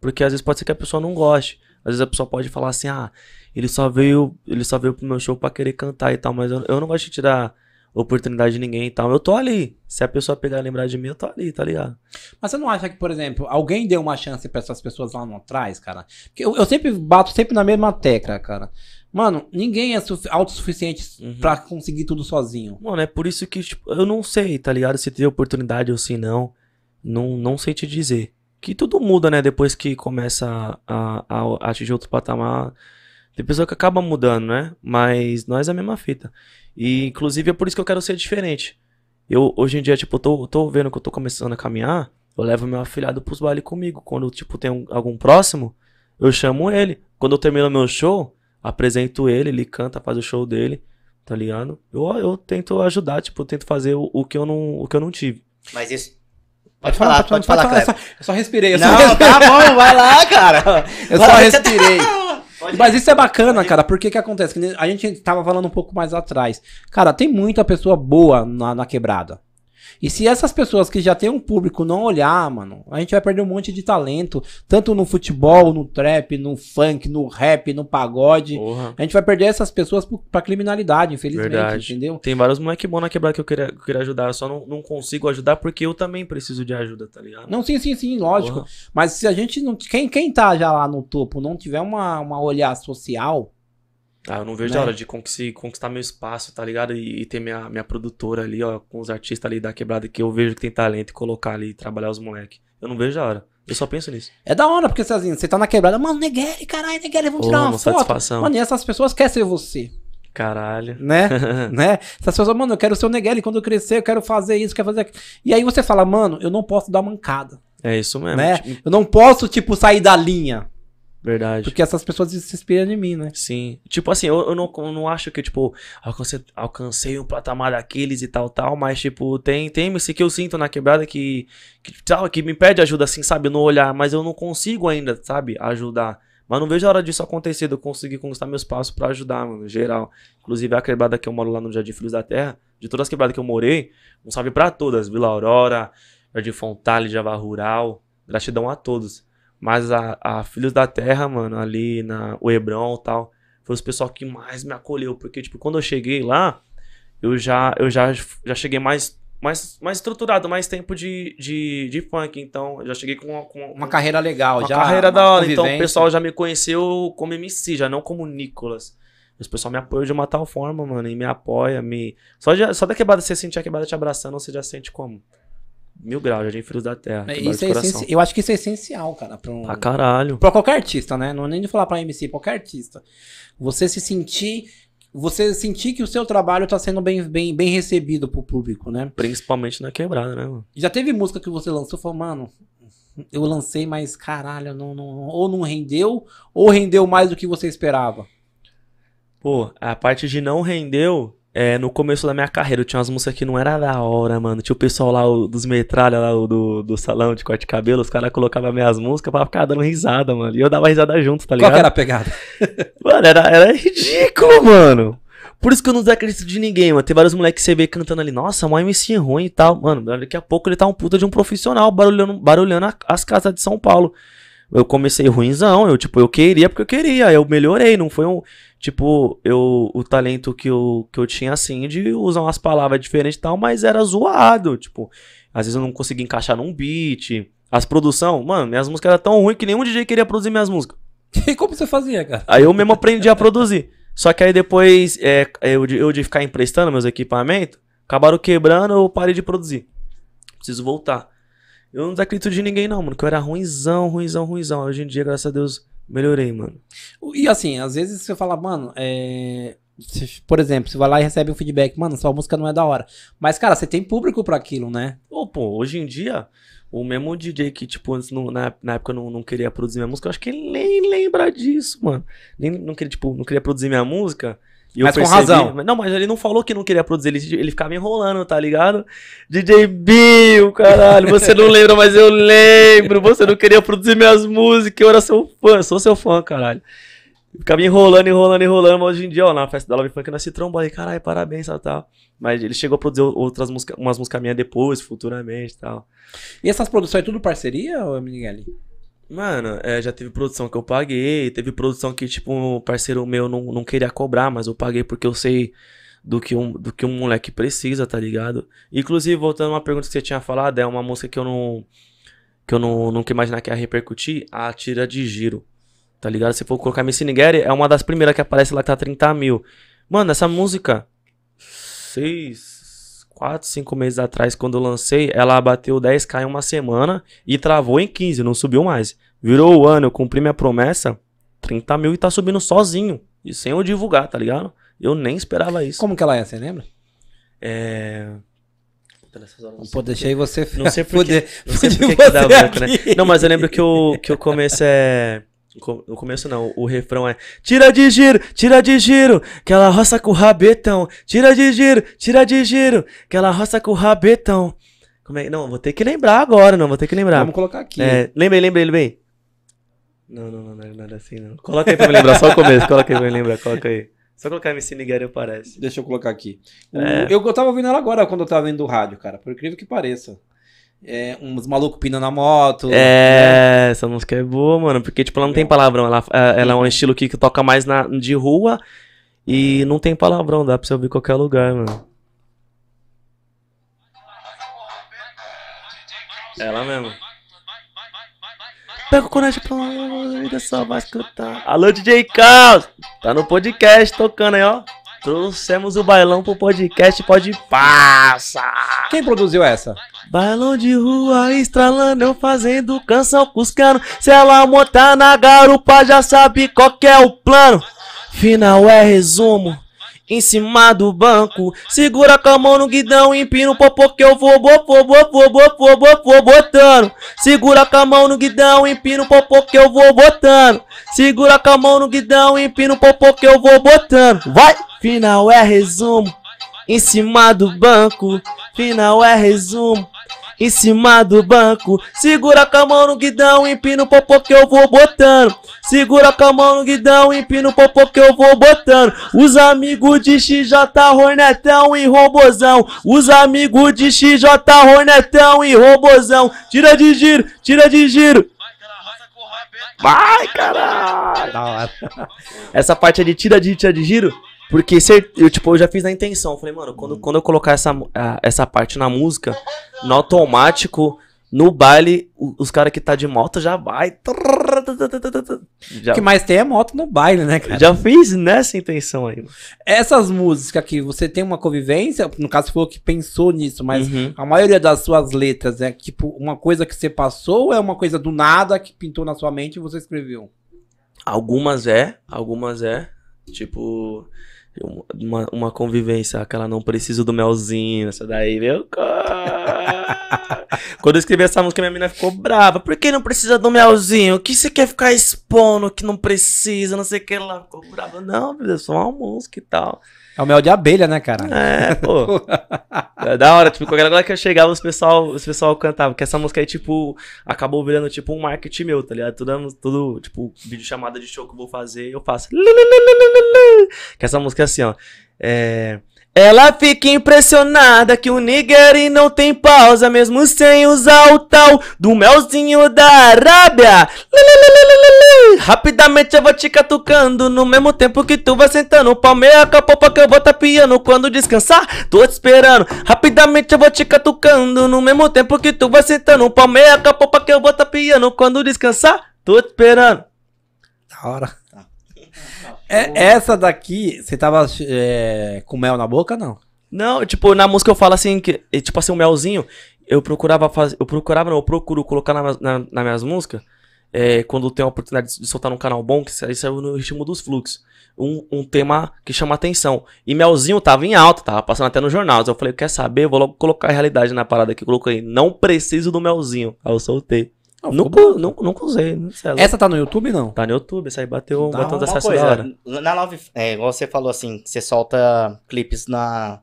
Porque às vezes pode ser que a pessoa não goste. Às vezes a pessoa pode falar assim, ah, ele só veio, ele só veio pro meu show pra querer cantar e tal, mas eu, eu não gosto de tirar oportunidade de ninguém e tal. Eu tô ali. Se a pessoa pegar e lembrar de mim, eu tô ali, tá ligado? Mas você não acha que, por exemplo, alguém deu uma chance para essas pessoas lá no atrás, cara? Porque eu, eu, sempre bato sempre na mesma tecla, cara. Mano, ninguém é autossuficiente uhum. pra conseguir tudo sozinho. Mano, é por isso que, tipo, eu não sei, tá ligado? Se teve oportunidade ou se não. Não, não sei te dizer que tudo muda, né? Depois que começa a, a, a atingir outro patamar. Tem pessoa que acaba mudando, né? Mas nós é a mesma fita. E inclusive é por isso que eu quero ser diferente. Eu hoje em dia, tipo, tô, tô vendo que eu tô começando a caminhar. Eu levo meu afilhado pros bailes comigo. Quando, tipo, tem um, algum próximo, eu chamo ele. Quando eu termino meu show, apresento ele, ele canta, faz o show dele, tá ligado? Eu, eu tento ajudar, tipo, eu tento fazer o, o, que eu não, o que eu não tive. Mas isso Pode falar, pode, pode falar, falar eu, só, eu só respirei. Eu não, só respirei. tá bom, vai lá, cara. Eu só respirei. Mas isso é bacana, cara, porque que acontece? A gente tava falando um pouco mais atrás. Cara, tem muita pessoa boa na, na quebrada. E se essas pessoas que já têm um público não olhar, mano, a gente vai perder um monte de talento. Tanto no futebol, no trap, no funk, no rap, no pagode. Porra. A gente vai perder essas pessoas pra criminalidade, infelizmente, Verdade. entendeu? Tem vários moleque bons na quebrada que eu queria, que eu queria ajudar. Eu só não, não consigo ajudar porque eu também preciso de ajuda, tá ligado? Não, sim, sim, sim, lógico. Porra. Mas se a gente não. Quem, quem tá já lá no topo não tiver uma, uma olhar social ah, eu não vejo né? a hora de conquistar meu espaço, tá ligado? E, e, ter minha, minha produtora ali, ó, com os artistas ali da quebrada que eu vejo que tem talento e colocar ali e trabalhar os moleques. Eu não vejo a hora. Eu só penso nisso. É da hora, porque assim, você tá na quebrada, mano, Negueri, caralho, Negueri, vamos tirar uma, uma foto. Satisfação. Mano, e essas pessoas querem ser você. Caralho. Né? né? Essas pessoas, mano, eu quero ser o Negueri quando eu crescer, eu quero fazer isso, quero fazer aquilo. E aí você fala, mano, eu não posso dar mancada. É isso mesmo. Né? Tipo... Eu não posso, tipo, sair da linha. Verdade. Porque essas pessoas se inspiram em mim, né? Sim. Tipo assim, eu, eu, não, eu não acho que, tipo, alcancei, alcancei um patamar daqueles e tal, tal, mas, tipo, tem, tem esse que eu sinto na quebrada que, que, sabe, que me pede ajuda, assim, sabe, no olhar, mas eu não consigo ainda, sabe, ajudar. Mas não vejo a hora disso acontecer, de eu conseguir conquistar meus passos para ajudar, mano, geral. Inclusive a quebrada que eu moro lá no Jardim Filhos da Terra, de todas as quebradas que eu morei, um salve para todas, Vila Aurora, Jardim Fontale, Java Rural, gratidão a todos. Mas a, a Filhos da Terra, mano, ali na o Hebron e tal, foi os pessoal que mais me acolheu, porque tipo, quando eu cheguei lá, eu já eu já já cheguei mais mais, mais estruturado, mais tempo de, de, de funk. Então, eu já cheguei com, com uma carreira legal, uma já. carreira da hora. Então, o pessoal já me conheceu como MC, já não como Nicolas. O pessoal me apoia de uma tal forma, mano, e me apoia, me. Só, de, só da quebrada, você sentir a quebrada te abraçando, você já sente como? Mil graus, Jardim Filhos da Terra. É, isso é essenci... Eu acho que isso é essencial, cara. Pra, um... caralho. Pra qualquer artista, né? Não é nem de falar pra MC, qualquer artista. Você se sentir você sentir que o seu trabalho tá sendo bem, bem, bem recebido pro público, né? Principalmente na quebrada, né, mano? Já teve música que você lançou e falou, mano, eu lancei, mas caralho, não, não, ou não rendeu, ou rendeu mais do que você esperava. Pô, a parte de não rendeu, é, no começo da minha carreira, eu tinha umas músicas que não era da hora, mano. Tinha o pessoal lá o, dos metralha lá o, do, do salão de corte de cabelo, os caras colocavam minhas músicas pra ficar dando risada, mano. E eu dava risada junto, tá ligado? Qual que era a pegada? mano, era, era ridículo, mano. Por isso que eu não desacredito de ninguém, mano. Tem vários moleques que você vê cantando ali, nossa, mó MC ruim e tal. Mano, daqui a pouco ele tá um puta de um profissional barulhando, barulhando as casas de São Paulo. Eu comecei ruimzão, eu, tipo, eu queria porque eu queria, eu melhorei, não foi um, tipo, eu, o talento que eu, que eu tinha, assim, de usar umas palavras diferentes e tal, mas era zoado, tipo, às vezes eu não conseguia encaixar num beat, as produção, mano, minhas músicas eram tão ruins que nenhum DJ queria produzir minhas músicas. E como você fazia, cara? Aí eu mesmo aprendi a produzir. Só que aí depois, é, eu, eu de ficar emprestando meus equipamentos, acabaram quebrando, eu parei de produzir. Preciso voltar. Eu não desacredito de ninguém, não, mano. Que eu era ruimzão, ruimzão, ruimzão. Hoje em dia, graças a Deus, melhorei, mano. E assim, às vezes você fala, mano, é. Por exemplo, você vai lá e recebe um feedback, mano, sua música não é da hora. Mas, cara, você tem público para aquilo, né? Pô, pô, hoje em dia, o mesmo DJ que, tipo, antes, no, na, na época não, não queria produzir minha música, eu acho que ele nem lembra disso, mano. Nem, não, queria, tipo, não queria produzir minha música. E mas percebi, com razão. Não, mas ele não falou que não queria produzir, ele, ele ficava enrolando, tá ligado? DJ Bill, caralho, você não lembra, mas eu lembro. Você não queria produzir minhas músicas, eu era seu fã, sou seu fã, caralho. Ficava enrolando, enrolando, enrolando, mas hoje em dia, ó, na festa da Love Funk, nós se trombou aí, caralho, parabéns, tal, tal. Mas ele chegou a produzir outras músicas, umas músicas minhas depois, futuramente, tal. E essas produções é tudo parceria, ou Miguel? Mano, é, já teve produção que eu paguei, teve produção que, tipo, um parceiro meu não, não queria cobrar, mas eu paguei porque eu sei do que, um, do que um moleque precisa, tá ligado? Inclusive, voltando a uma pergunta que você tinha falado, é uma música que eu não. que eu não, nunca imaginar que ia repercutir, a Tira de Giro. Tá ligado? Se for colocar Missy Nigeri, é uma das primeiras que aparece lá que tá 30 mil. Mano, essa música. Seis 4, 5 meses atrás, quando eu lancei, ela bateu 10k em uma semana e travou em 15, não subiu mais. Virou o ano, eu cumpri minha promessa, 30 mil e tá subindo sozinho. E sem eu divulgar, tá ligado? Eu nem esperava isso. Como que ela é, você lembra? É. Pô, deixei você Não sei por que, não sei por que, dá branco, né? Não, mas eu lembro que o, que o começo é. No começo não, o refrão é Tira de giro, tira de giro, que ela roça com o rabetão. Tira de giro, tira de giro, que ela roça com o rabetão. Como é? Não, vou ter que lembrar agora, não, vou ter que lembrar. Vamos colocar aqui. É, lembrei, lembrei, lembrei. Não, não, não, não é nada assim, não. Coloca aí pra me lembrar, só o começo, coloca aí pra me lembrar, coloca aí. Só colocar MC Nigéria aparece. Deixa eu colocar aqui. É. Eu, eu tava ouvindo ela agora quando eu tava vendo o rádio, cara, por incrível que pareça é, uns malucos pinando na moto. É, né? essa música é boa, mano. Porque, tipo, ela não tem palavrão. Ela, é, ela é um estilo que, que toca mais na, de rua e não tem palavrão. Dá pra você ouvir em qualquer lugar, mano. Ela mesmo. Pega o coragem pra vida só vai escutar. Alô, DJ Carlos! Tá no podcast tocando aí, ó. Trouxemos o bailão pro podcast Pode Passa. Quem produziu essa? Bailão de rua estralando, eu fazendo canção cuscando. Se ela montar na garupa, já sabe qual é o plano. Final é resumo. Em cima do banco, segura com a mão no guidão, empina o popô que eu vou, vou, vou, vou, vou, vou, vou, vou, vou botando. Segura com a mão no guidão, empina o popô que eu vou botando. Segura com a mão no guidão, empina o popô que eu vou botando. Vai! Final é resumo. Em cima do banco, final é resumo. Em cima do banco. Segura com a mão no guidão, empina o popô que eu vou botando. Segura com a mão no guidão, empina o popô que eu vou botando. Os amigos de XJ Hornetão e Robozão. Os amigos de XJ Hornetão e Robozão. Tira de giro, tira de giro. Vai, caralho! Essa parte é de tira de tira de giro. Porque eu, tipo, eu já fiz na intenção. Falei, mano, quando, quando eu colocar essa, essa parte na música, no automático, no baile, os caras que tá de moto já vai. Já... O que mais tem é moto no baile, né, cara? Já fiz nessa intenção aí. Essas músicas aqui, você tem uma convivência? No caso, você falou que pensou nisso, mas uhum. a maioria das suas letras é tipo uma coisa que você passou ou é uma coisa do nada que pintou na sua mente e você escreveu? Algumas é, algumas é. Tipo, uma, uma convivência, aquela não preciso do melzinho, essa daí, meu Quando eu escrevi essa música, minha menina ficou brava. Por que não precisa do melzinho? O que você quer ficar expondo que não precisa, não sei o que lá? Ficou brava. Não, meu Deus, só uma música e tal. É o mel de abelha, né, cara? É, pô. é da hora, tipo, qualquer lugar que eu chegava, os pessoal, os pessoal cantavam. Porque essa música aí, tipo, acabou virando, tipo, um marketing meu, tá ligado? Tudo, tudo tipo, vídeo chamada de show que eu vou fazer, eu faço. Que essa música é assim, ó. É. Ela fica impressionada que o Nigeri não tem pausa, mesmo sem usar o tal do melzinho da Arábia. Rapidamente eu vou te catucando, no mesmo tempo que tu vai sentando. Palmeia com a popa que eu vou tapiando quando descansar. Tô te esperando. Rapidamente eu vou te catucando, no mesmo tempo que tu vai sentando. Palmeia com a popa que eu vou tapiando quando descansar. Tô te esperando. Da hora. É, essa daqui, você tava é, com mel na boca, não? Não, tipo, na música eu falo assim, que, tipo assim, o um melzinho, eu procurava fazer, eu procurava, não, eu procuro colocar na, na, nas minhas músicas, é, quando tem a oportunidade de soltar num canal bom, que isso saiu no ritmo dos fluxos. Um, um tema que chama atenção. E Melzinho tava em alta, tava passando até nos jornais. Eu falei, quer saber? Eu vou logo colocar a realidade na parada que eu coloquei. Não preciso do Melzinho. Aí eu soltei. Não, nunca, nunca, nunca usei. Não sei, essa tá no YouTube, não? Tá no YouTube, essa aí bateu, tá, bateu acesso coisa, da hora. Na Love, é, igual você falou assim, você solta clipes na,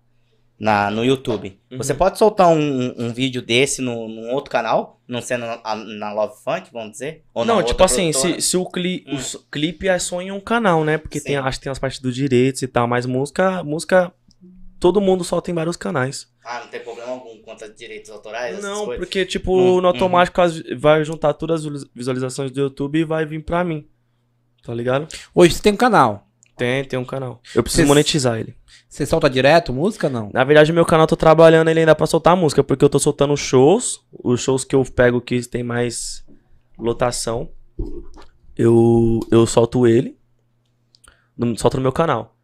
na, no YouTube. Uhum. Você pode soltar um, um vídeo desse no, num outro canal, não sendo na, na Love Funk, vamos dizer? Ou não, tipo assim, se, se o, cli, hum. o clipe é só em um canal, né? Porque tem, acho que tem as partes dos direitos e tal, mas música, música todo mundo solta em vários canais. Ah, não tem problema algum quanto a direitos autorais? Não, porque, tipo, hum, no automático hum. vai juntar todas as visualizações do YouTube e vai vir pra mim. Tá ligado? Hoje você tem um canal. Tem, tem um canal. Eu preciso Cê, monetizar ele. Você solta direto música não? Na verdade, meu canal tô trabalhando ele ainda pra soltar música, porque eu tô soltando shows. Os shows que eu pego que tem mais lotação. Eu, eu solto ele. No, solto no meu canal.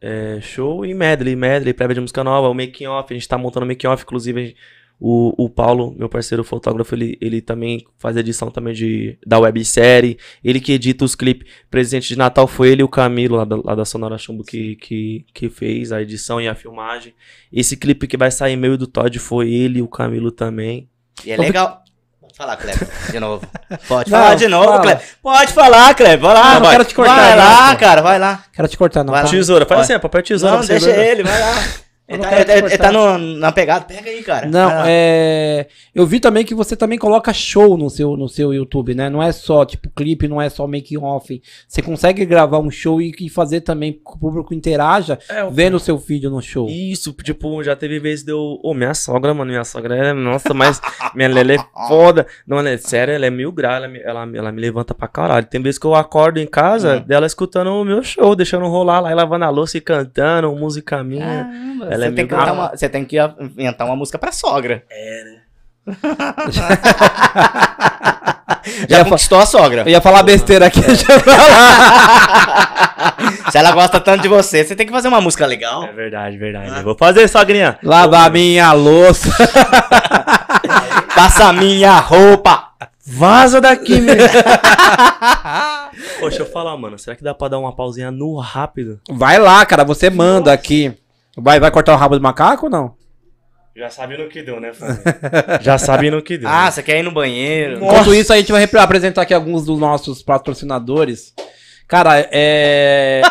É, show e medley, medley, prévia de música nova, o making off, a gente tá montando o making off, inclusive o, o Paulo, meu parceiro fotógrafo, ele, ele também faz edição também de, da websérie, ele que edita os clipes. Presente de Natal foi ele e o Camilo, lá da, lá da Sonora Chumbo, que, que, que fez a edição e a filmagem. Esse clipe que vai sair meio do Todd foi ele e o Camilo também. E é legal, falar, Kleber, de novo. Pode não, falar de novo, fala. Kleber. Pode falar, Kleber. Vai lá, não, vai. Quero te cortar, vai lá, cara, vai lá. Quero te cortar, não. Vai tesoura, faz assim, papel tesoura. Não, deixa ele, vai lá. Ele tá, ele, ele tá no, na pegada, pega aí, cara. Não, é. Eu vi também que você também coloca show no seu, no seu YouTube, né? Não é só, tipo, clipe, não é só making off. Você consegue gravar um show e, e fazer também que o público interaja é, vendo o seu vídeo no show. Isso, tipo, já teve vezes deu. Ô, oh, minha sogra, mano, minha sogra é. Nossa, mas minha Lele é foda. Não, ela é sério, ela é mil graus, ela, ela, ela me levanta pra caralho. Tem vezes que eu acordo em casa hum. dela escutando o meu show, deixando rolar lá e lavando a louça e cantando, música minha. Caramba, ela é mil graus você tem que inventar uma música pra sogra. É, né? Já conquistou a sogra. Eu ia falar besteira aqui. Se ela gosta tanto de você, você tem que fazer uma música legal. É verdade, verdade. Ah. Vou fazer, sogrinha. Lavar minha louça. Passa minha roupa. Vaza daqui, meu. Poxa, eu falar, mano. Será que dá pra dar uma pausinha no rápido? Vai lá, cara. Você manda Nossa. aqui. Vai, vai cortar o rabo do macaco ou não? Já sabe no que deu, né, Já sabe no que deu. Ah, né? você quer ir no banheiro? Nossa. Enquanto isso, a gente vai apresentar aqui alguns dos nossos patrocinadores. Cara, é.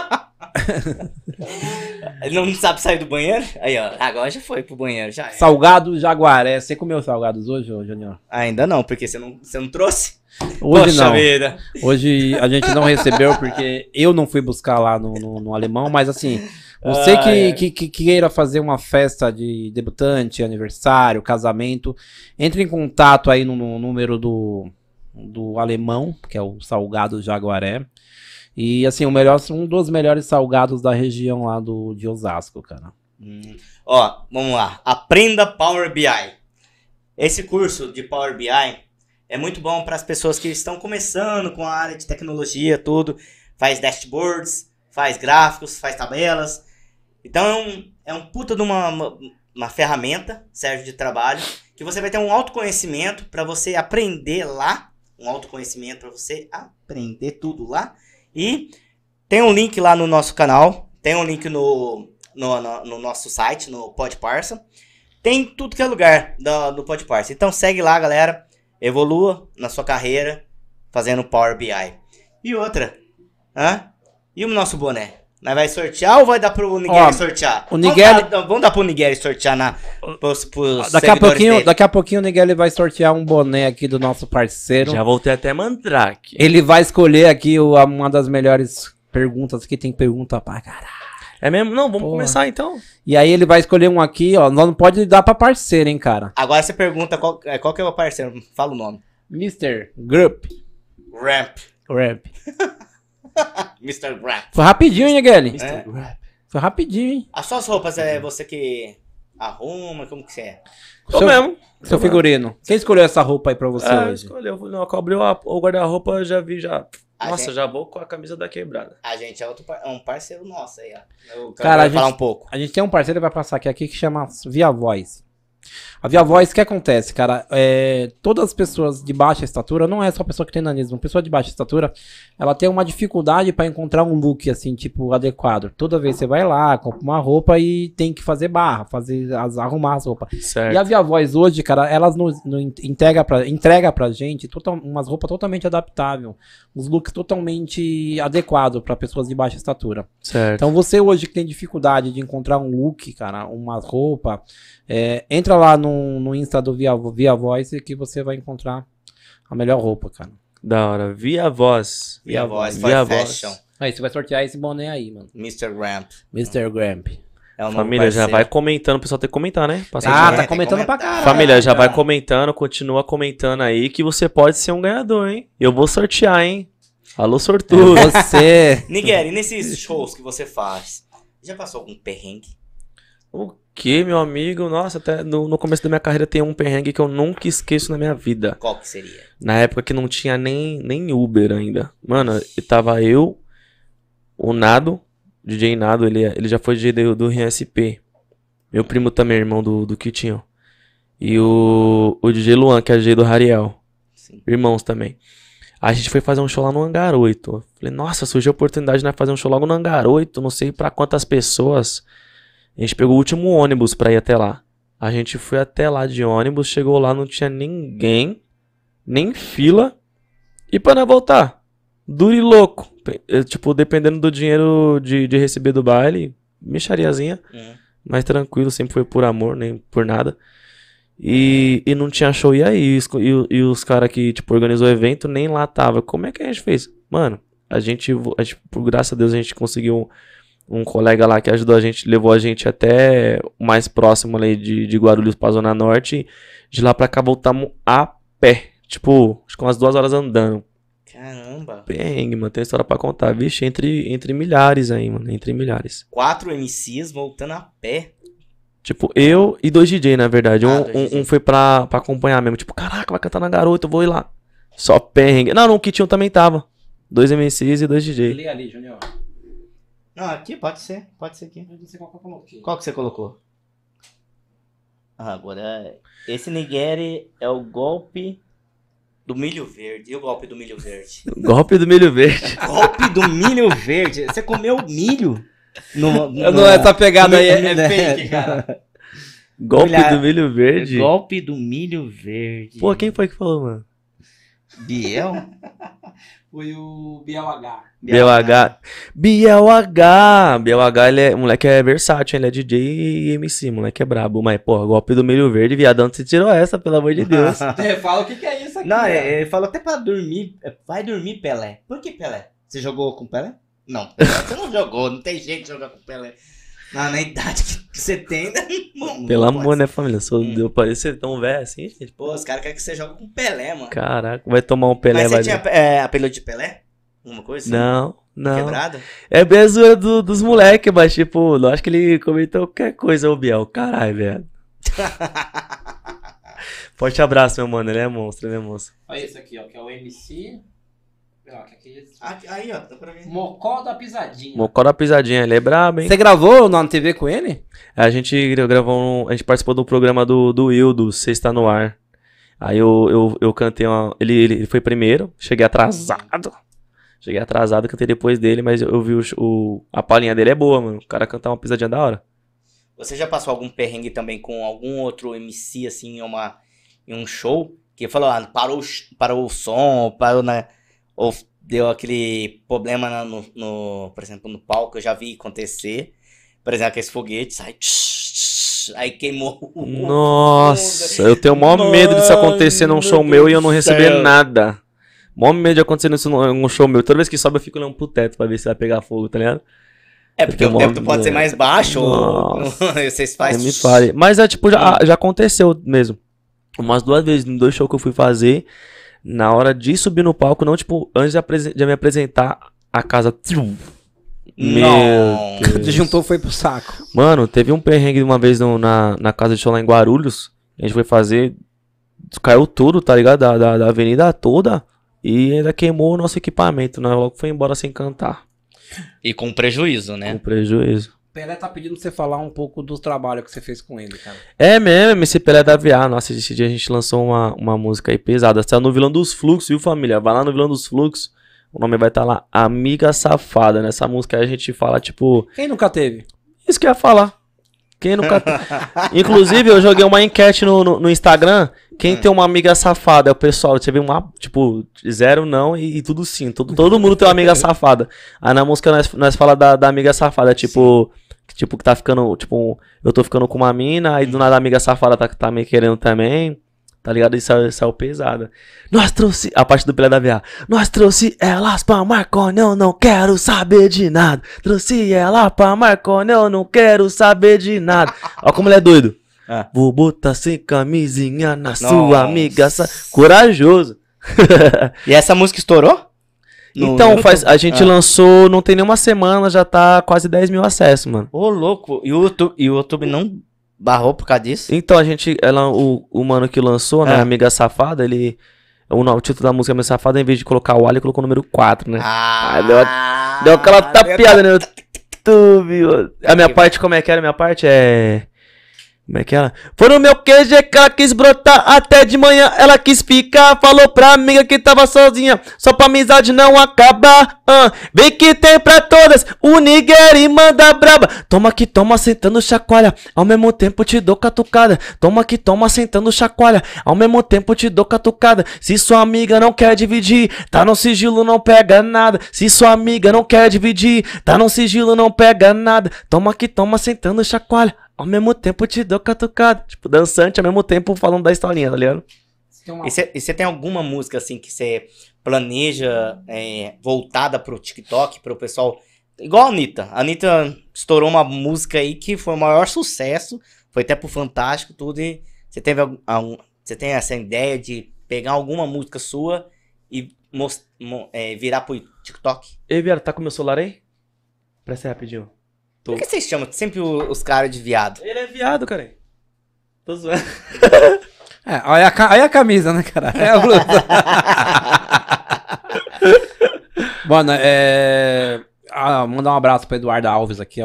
Ele não sabe sair do banheiro? Aí, ó. Agora já foi pro banheiro, já. Salgado Jaguaré. Você comeu salgados hoje, Junior? Ainda não, porque você não, você não trouxe? Hoje Poxa não. Vida. Hoje a gente não recebeu porque eu não fui buscar lá no, no, no alemão, mas assim, você ah, que, é. que, que, queira fazer uma festa de debutante, aniversário, casamento, entre em contato aí no, no número do, do alemão, que é o Salgado Jaguaré. E assim, o melhor, um dos melhores salgados da região lá do, de Osasco, cara. Hum. Ó, vamos lá. Aprenda Power BI. Esse curso de Power BI é muito bom para as pessoas que estão começando com a área de tecnologia, tudo. Faz dashboards, faz gráficos, faz tabelas. Então é um, é um puta de uma, uma, ferramenta, serve de trabalho, que você vai ter um autoconhecimento para você aprender lá. Um autoconhecimento para você aprender tudo lá. E tem um link lá no nosso canal. Tem um link no, no, no, no nosso site, no Podparsa. Tem tudo que é lugar do, do Podparsa. Então segue lá, galera evolua na sua carreira fazendo Power BI. E outra, hã? E o nosso boné? Nós vai sortear ou vai dar pro Nigeri sortear? O Nigeri... Vamos, dar, vamos dar pro Nigeri sortear na, pros, pros daqui, a pouquinho, dele. daqui a pouquinho o Nigeri vai sortear um boné aqui do nosso parceiro. Já voltei até Mandrake. Ele vai escolher aqui uma das melhores perguntas, que tem pergunta pra caralho. É mesmo? Não, vamos Porra. começar então. E aí ele vai escolher um aqui, ó. Não pode dar pra parceiro, hein, cara. Agora você pergunta qual, é, qual que é o parceiro. Fala o nome. Mr. Grup. Ramp. Ramp. Mr. Ramp. Foi rapidinho, hein, Miguel? Mr. É. Ramp. Foi rapidinho, hein? As suas roupas é você que arruma? Como que você é? Sou seu, mesmo. Seu figurino. Quem escolheu essa roupa aí pra você ah, hoje? Escolheu. Não, abriu o guarda-roupa, já vi, já a Nossa, gente... já vou com a camisa da quebrada. A gente é outro par... é um parceiro nosso aí, ó. Eu Cara, a gente, falar um pouco. A gente tem um parceiro que vai passar aqui, aqui que chama Via Voice. A Via Voz, o que acontece, cara? É, todas as pessoas de baixa estatura, não é só pessoa que tem nanismo, pessoa de baixa estatura, ela tem uma dificuldade para encontrar um look, assim, tipo, adequado. Toda vez você vai lá, compra uma roupa e tem que fazer barra, fazer as, arrumar as roupas. Certo. E a Via Voz hoje, cara, elas nos, nos entrega, pra, entrega pra gente total, umas roupas totalmente adaptáveis, uns looks totalmente adequados para pessoas de baixa estatura. Certo. Então você hoje que tem dificuldade de encontrar um look, cara, uma roupa, é, entra lá no, no Insta do Via, Via Voice que você vai encontrar a melhor roupa, cara. Da hora. Via Voz. Via, Voz. Via Voz. Aí você vai sortear esse boné aí, mano. Mr. Gramp. Mr. Gramp. É Família, já vai comentando, o pessoal tem que comentar, né? Passar ah, tá comentando pra caralho. Família, já vai comentando, continua comentando aí que você pode ser um ganhador, hein? Eu vou sortear, hein? Alô, sortudo. É você. Niguel, e nesses shows que você faz, já passou algum perrengue? O que, meu amigo? Nossa, até no, no, começo da minha carreira tem um perrengue que eu nunca esqueço na minha vida. Qual que seria? Na época que não tinha nem, nem Uber ainda. Mano, tava eu, o Nado, DJ Nado, ele, ele já foi DJ do, do RSP. Meu primo também, irmão do, do Kitinho. E o, o DJ Luan, que é DJ do Rariel. Sim. Irmãos também. A gente foi fazer um show lá no Hangar 8. Falei, nossa, surgiu a oportunidade de nós fazer um show logo no Hangar 8. Não sei para quantas pessoas. A gente pegou o último ônibus pra ir até lá. A gente foi até lá de ônibus, chegou lá, não tinha ninguém, nem fila. E para voltar, duro e louco. Tipo, dependendo do dinheiro de, de receber do baile, mexariazinha. É. Mas tranquilo, sempre foi por amor, nem por nada. E, e não tinha show. E aí? E, e os caras que, tipo, organizou o evento nem lá tava. Como é que a gente fez? Mano, a gente, a gente por graças a Deus, a gente conseguiu um colega lá que ajudou a gente, levou a gente até o mais próximo ali de, de Guarulhos pra Zona Norte. De lá pra cá voltamos a pé. Tipo, acho que umas duas horas andando. Caramba. Perrengue, mano. Tem história pra contar. Vixe, entre, entre milhares aí, mano. Entre milhares. Quatro MCs voltando a pé. Tipo, eu e dois DJ, na verdade. Ah, um, um, um, foi pra, pra acompanhar mesmo. Tipo, caraca, vai cantar na garota, eu vou ir lá. Só perrengue. Não, não, o Kitinho também tava. Dois MCs e dois DJ. Ali, ali, Junior. Não, aqui pode ser. Pode ser aqui. Eu não sei qual que eu coloquei. Qual que você colocou? Ah, agora. Esse Nigeri é o golpe do milho verde. E o golpe do milho verde? golpe do milho verde. golpe do milho verde. Você comeu milho? No, no, não, essa pegada aí é, é fake, cara. Golpe do milho verde? Golpe do milho verde. Pô, quem foi que falou, mano? Biel? Foi o Biel H. Biel H. Biel H. Biel H, ele é, moleque é versátil, ele é DJ e MC, moleque é brabo. Mas, porra, golpe do milho verde, viadão, você tirou essa, pelo amor de Deus. É, fala o que, que é isso aqui. Não, é- ele falou até pra dormir. é, Vai dormir, Pelé. Por que Pelé? Você jogou com Pelé? Não, você não jogou, não tem jeito de jogar com Pelé. Na, na idade que, você tem, né? não- não Pelo pode amor, ser. né, família? Sou, Hum. Deu parecer tão velho assim, gente. Pô, os caras querem que você jogue com Pelé, mano. Caraca, vai tomar um Pelé, Mas vai você tinha é, apelido de Pelé? Alguma coisa assim? Não, não. Quebrada? É bem a zoeira do- dos moleques, mas tipo, eu acho que ele comentou qualquer coisa, o Biel. Caralho, velho. Forte abraço, meu mano. Ele é monstro, ele é monstro. Olha esse aqui, ó, que é o MC. Aqui Aí, ó, dá pra ver. Mocó da Pisadinha. Mocó da pisadinha, ele é brabo, hein? Você gravou na TV com ele? A gente gra- gravou um, A gente participou do programa do, do Will, do Sexta no Ar. Aí eu, eu, eu cantei uma. Ele, ele, ele foi primeiro, cheguei atrasado. Cheguei atrasado, cantei depois dele, mas eu, eu vi o, o- A palhinha dele é boa, mano. O cara cantar uma pisadinha da hora. Você já passou algum perrengue também com algum outro MC, assim, em, uma, em um show? Que falou, ah, parou, parou o som, parou na. Ou deu aquele problema no, no- por exemplo, no palco, eu já vi acontecer. Por exemplo, aqueles foguetes, aí, tsh, tsh, aí queimou o. Nossa, eu tenho o maior medo disso acontecer num show Mano meu e eu não receber céu. nada. Maior medo de acontecer nisso num show meu. Toda vez que sobe, eu fico olhando pro teto pra ver se vai pegar fogo, tá ligado? É porque o teto pode ser mais baixo, ou vocês fazem. Me fale. Mas é tipo, já, já aconteceu mesmo. Umas duas vezes, em dois shows que eu fui fazer, na hora de subir no palco, não, tipo, antes de, de me apresentar, a casa. Não. Deus. Juntou foi pro saco. Mano, teve um perrengue uma vez no- na, na casa de show lá em Guarulhos. A gente foi fazer. Caiu tudo, tá ligado? Da, da, da avenida toda. E ainda queimou o nosso equipamento. Nós logo foi embora sem cantar. E com prejuízo, Com né? prejuízo. Pelé tá pedindo pra você falar um pouco dos trabalhos que você fez com ele, cara. É mesmo, MC Pelé da VA. Nossa, esse dia a gente lançou uma, uma música aí pesada. Saiu no Vilão dos Fluxos, viu, família? Vai lá no Vilão dos Fluxos. O nome vai estar lá, Amiga Safada. Nessa música aí a gente fala, tipo, Quem nunca teve? isso que eu ia falar. Quem nunca. Inclusive, eu joguei uma enquete no, no, no Instagram. Quem tem uma amiga safada? É o pessoal, teve uma, tipo, zero não e, e tudo sim. Todo, todo mundo tem uma amiga safada. Aí na música nós, nós fala da, da amiga safada, tipo. que, Tipo, que tá ficando. Tipo, eu tô ficando com uma mina, aí do nada a amiga safada tá, tá me querendo também. Tá ligado? Isso é, isso é o pesado. Nós trouxe. A parte do Pelé da VA. Nós trouxe elas pra Marconi, eu não quero saber de nada. Trouxe ela pra Marconi, eu não quero saber de nada. Ó como ele é doido. Ah. Vou botar sem camisinha na Nossa. sua amiga. Corajoso. E essa música estourou? Então, faz, a gente Ah. lançou, não tem nenhuma semana, já tá quase 10 mil acessos, mano. Ô, louco. E o YouTube, e o YouTube não barrou por causa disso? Então a gente, ela, o, o mano que lançou, né, Ah. Amiga Safada, ele. O, o título da música Amiga Safada, em vez de colocar o A, ele colocou o número 4, né? Ah, deu Deu aquela tapeada no YouTube. A minha parte, como é que era? A minha parte é. Como é que era? Foi no meu QG que ela quis brotar. Até de manhã ela quis ficar. Falou pra amiga que tava sozinha. Só pra amizade não acabar. ah. Vem que tem pra todas. O Nigeri manda braba. Toma que toma sentando chacoalha. Ao mesmo tempo te dou catucada. Toma que toma sentando chacoalha. Ao mesmo tempo te dou catucada. Se sua amiga não quer dividir, tá no sigilo, não pega nada. Se sua amiga não quer dividir, tá no sigilo, não pega nada. Toma que toma sentando chacoalha. Ao mesmo tempo te dou catucada. Tipo, dançante, ao mesmo tempo falando da historinha, tá ligado? Você tem uma- E você- tem alguma música assim que você planeja é, voltada pro TikTok, pro pessoal? Igual a Anitta. A Anitta estourou uma música aí que foi o maior sucesso. Foi até pro Fantástico, tudo. E você teve algum, você tem essa ideia de pegar alguma música sua e mos- mo- é, virar pro TikTok? Ei, Viara, tá com meu celular aí? Presta aí rapidinho. Tô. Por que vocês chamam sempre o- os caras de viado? Ele é viado, cara. Tô zoando. É, olha a, olha a camisa, né, cara? É a blusa. Mano, é. Ah, mandar um abraço pra Eduardo Alves aqui,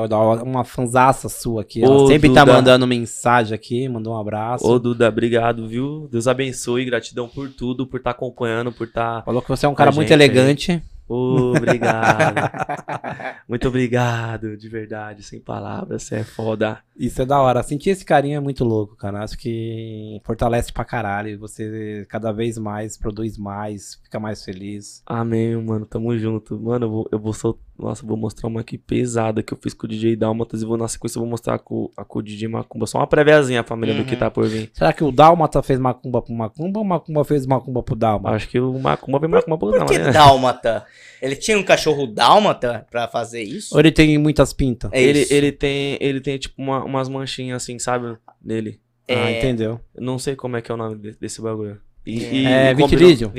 uma fanzaça sua aqui. Ela Ô, sempre tá Duda. mandando mensagem aqui, mandou um abraço. Ô, Duda, obrigado, viu? Deus abençoe, gratidão por tudo, por estar acompanhando, por estar. Falou que você é um cara muito gente aí. Obrigado. muito obrigado, de verdade, sem palavras, você é foda. Isso é da hora. Sentir esse carinho é muito louco, cara. Acho que fortalece pra caralho. Você cada vez mais produz mais, fica mais feliz. Amém, mano. Tamo junto. Mano, eu vou, eu vou sol... Nossa, vou mostrar uma aqui pesada que eu fiz com o DJ Dalmatas e vou na sequência vou mostrar com, a, com o DJ Macumba. Só uma préviazinha, família, uhum. do que tá por vir. Será que o Dalmata fez Macumba pro Macumba ou o Macumba fez Macumba pro Dalmata? Acho que o Macumba fez Macumba pro Dalmata. Por que né? Dálmata? Ele tinha um cachorro Dálmata pra fazer isso? Ou ele tem muitas pintas? É ele, ele tem, ele tem tipo uma, umas manchinhas assim, sabe? Nele. É... Ah, entendeu. Eu não sei como é que é o nome desse bagulho. E, e é, Vitilídio.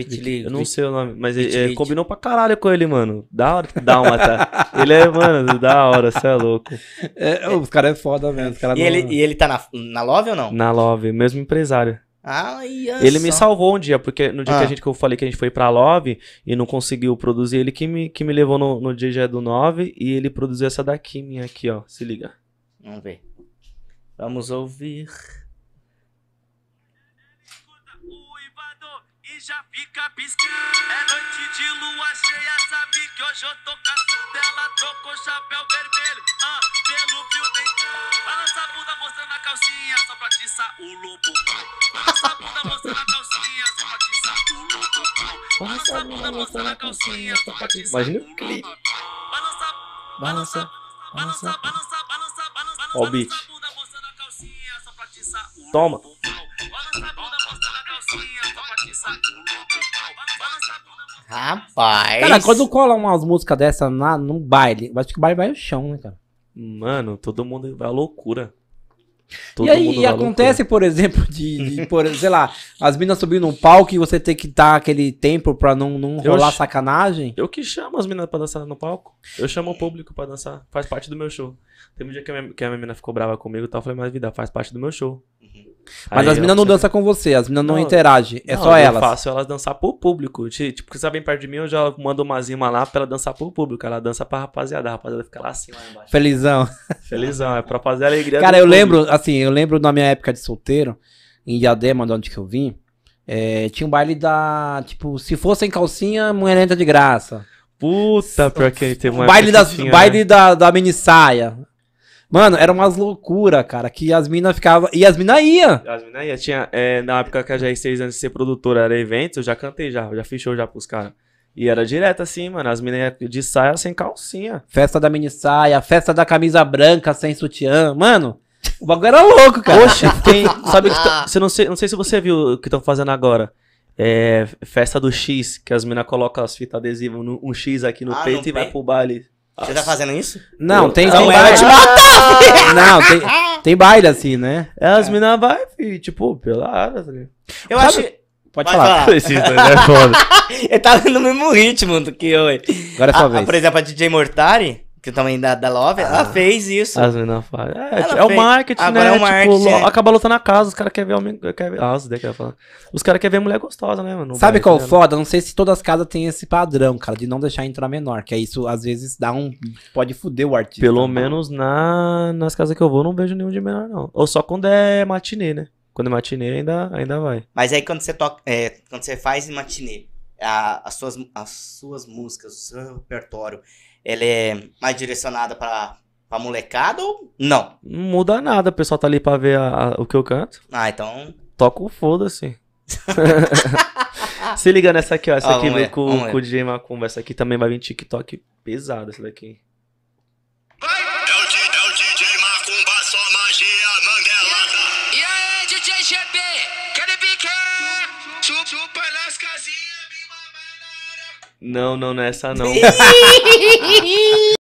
Eu não sei o nome, mas ele, combinou pra caralho com ele, mano. Da hora que dá uma, tá? ele é, mano, da hora, você é louco. É, os caras é foda mesmo. e, não... ele, e ele tá na, na Love ou não? Na Love, mesmo empresário. Ah, ele me salvou um dia, porque no dia ah. que a gente que eu falei que a gente foi pra Love e não conseguiu produzir, ele que me, que me levou no, no DJ do 9 e ele produziu essa daqui minha aqui, ó. Se liga. Vamos ver. Vamos ouvir. Já fica piscando. É noite de lua cheia, sabe que hoje eu tô caçando. Ela trocou chapéu vermelho, ah, pelo fio deitado. Balança a bunda mostrando a calcinha, só pra tiçar o lobo. Balança a bunda mostrando a calcinha, só pra tiçar o lobo. Balança a bunda mostrando a calcinha, só pra tiçar Imagina o clipe. Balança, balança, balança, balança, balança, balança. Ó o beat. Toma. Rapaz. Cara, quando cola umas músicas dessa na, num baile, acho que o baile vai ao chão, né, cara? Mano, todo mundo vai à loucura. Todo e aí e acontece, loucura. por exemplo, de, de por, sei lá, as minas subindo num palco e você ter que dar aquele tempo pra não, não rolar eu, sacanagem? Eu que chamo as minas pra dançar no palco. Eu chamo o público pra dançar. Faz parte do meu show. Teve um dia que a minha, que a minha menina ficou brava comigo e tal. Eu falei, mas vida, faz parte do meu show. Mas as meninas não dançam com você, as meninas não, não interagem, é não, só elas. Eu faço elas dançar pro público. Tipo, porque você vem perto de mim, eu já mando uma zima lá pra ela dançar pro público. Ela dança pra rapaziada, a rapaziada fica lá assim, lá embaixo. Felizão. Felizão, é pra fazer a alegria Cara, eu público. lembro, assim, eu lembro na minha época de solteiro, em Diadema, de onde que eu vim, é, tinha um baile da, tipo, se fosse em calcinha, mulher entra de graça. Puta, pior que teve uma baile, das, baile né? da, da mini saia. Mano, era umas loucura, cara, que as minas ficavam. E as minas iam. As minas iam. Tinha, é, na época que a GR6 antes de ser produtora era eventos, eu já cantei já, já show já pros caras. E era direto assim, mano. As meninas de saia sem calcinha. Festa da mini saia, festa da camisa branca sem sutiã. Mano, o bagulho era louco, cara. Oxe, tem. Sabe que. Tá, você não, sei, não sei se você viu o que estão fazendo agora. É. Festa do X, que as meninas colocam as fitas adesivas, um X aqui no ah, peito e vai pro baile. Você tá fazendo isso? Não, tem, tem baile. te matar, Não, tem, tem baile assim, né? É, as minas vai, filho, tipo, pelada, tá Eu Sabe, acho. Pode, falar. falar. Esse, é foda. Ele tá no mesmo ritmo do que eu. Agora é sua a, vez. A, por exemplo, a DJ Mortari, que também da, da Love, ah, ela fez isso. As meninas fazem. É, é, é o marketing, Agora né? É o marketing, tipo, é. acaba lutando a casa, os caras querem ver homem. Quer ver, ah, os Os caras querem ver mulher gostosa, né, mano? Sabe qual né? foda? Não sei se todas as casas têm esse padrão, cara, de não deixar entrar menor. Que é isso, às vezes, dá um. Pode fuder o artista. Pelo né? menos na, nas casas que eu vou, não vejo nenhum de menor, não. Ou só quando é matinê, né? Quando é matinê, ainda, ainda vai. Mas aí quando você toca. É, quando você faz em matinê, a, as, suas, as suas músicas, o seu repertório ela é mais direcionada para pra molecada ou não? Não muda nada, o pessoal tá ali pra ver a, a, o que eu canto. Ah, então. Toca o foda-se. Se liga nessa aqui, ó. Essa aqui veio com, com o DJ Macumba. Essa aqui também vai vir TikTok pesado, essa daqui. É Não, não, não é essa não.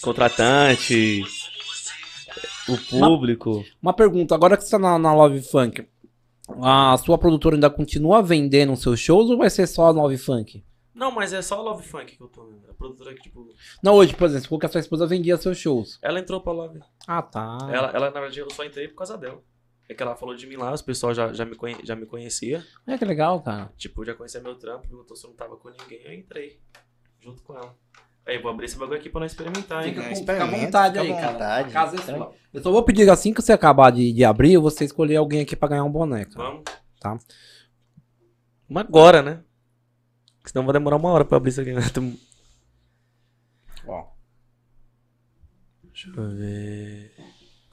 contratante, o público. Uma, uma pergunta, agora que você tá na, na Love Funk, a sua produtora ainda continua vendendo seus shows ou vai ser só a Love Funk? Não, mas é só a Love Funk que eu tô vendo. A produtora que, tipo. Não, hoje, por exemplo, porque a sua esposa vendia seus shows. Ela entrou pra Love. Ah, tá. Ela, ela, na verdade, eu só entrei por causa dela. É que ela falou de mim lá, os pessoal já, já, me, conhe, já me conhecia. É que legal, cara. Tipo, já conhecia meu trampo, perguntou se eu não tava com ninguém, eu entrei. Junto com ela. Aí, vou abrir esse bagulho aqui pra nós experimentar, hein? Fica, com, fica à vontade fica aí, cara. A casa é sua. Eu só vou pedir assim que você acabar de, de abrir, você escolher alguém aqui pra ganhar um boneco. Vamos. Tá. Uma agora, né? Senão vai demorar uma hora pra abrir isso aqui, né? Tô- Ó. Deixa eu ver.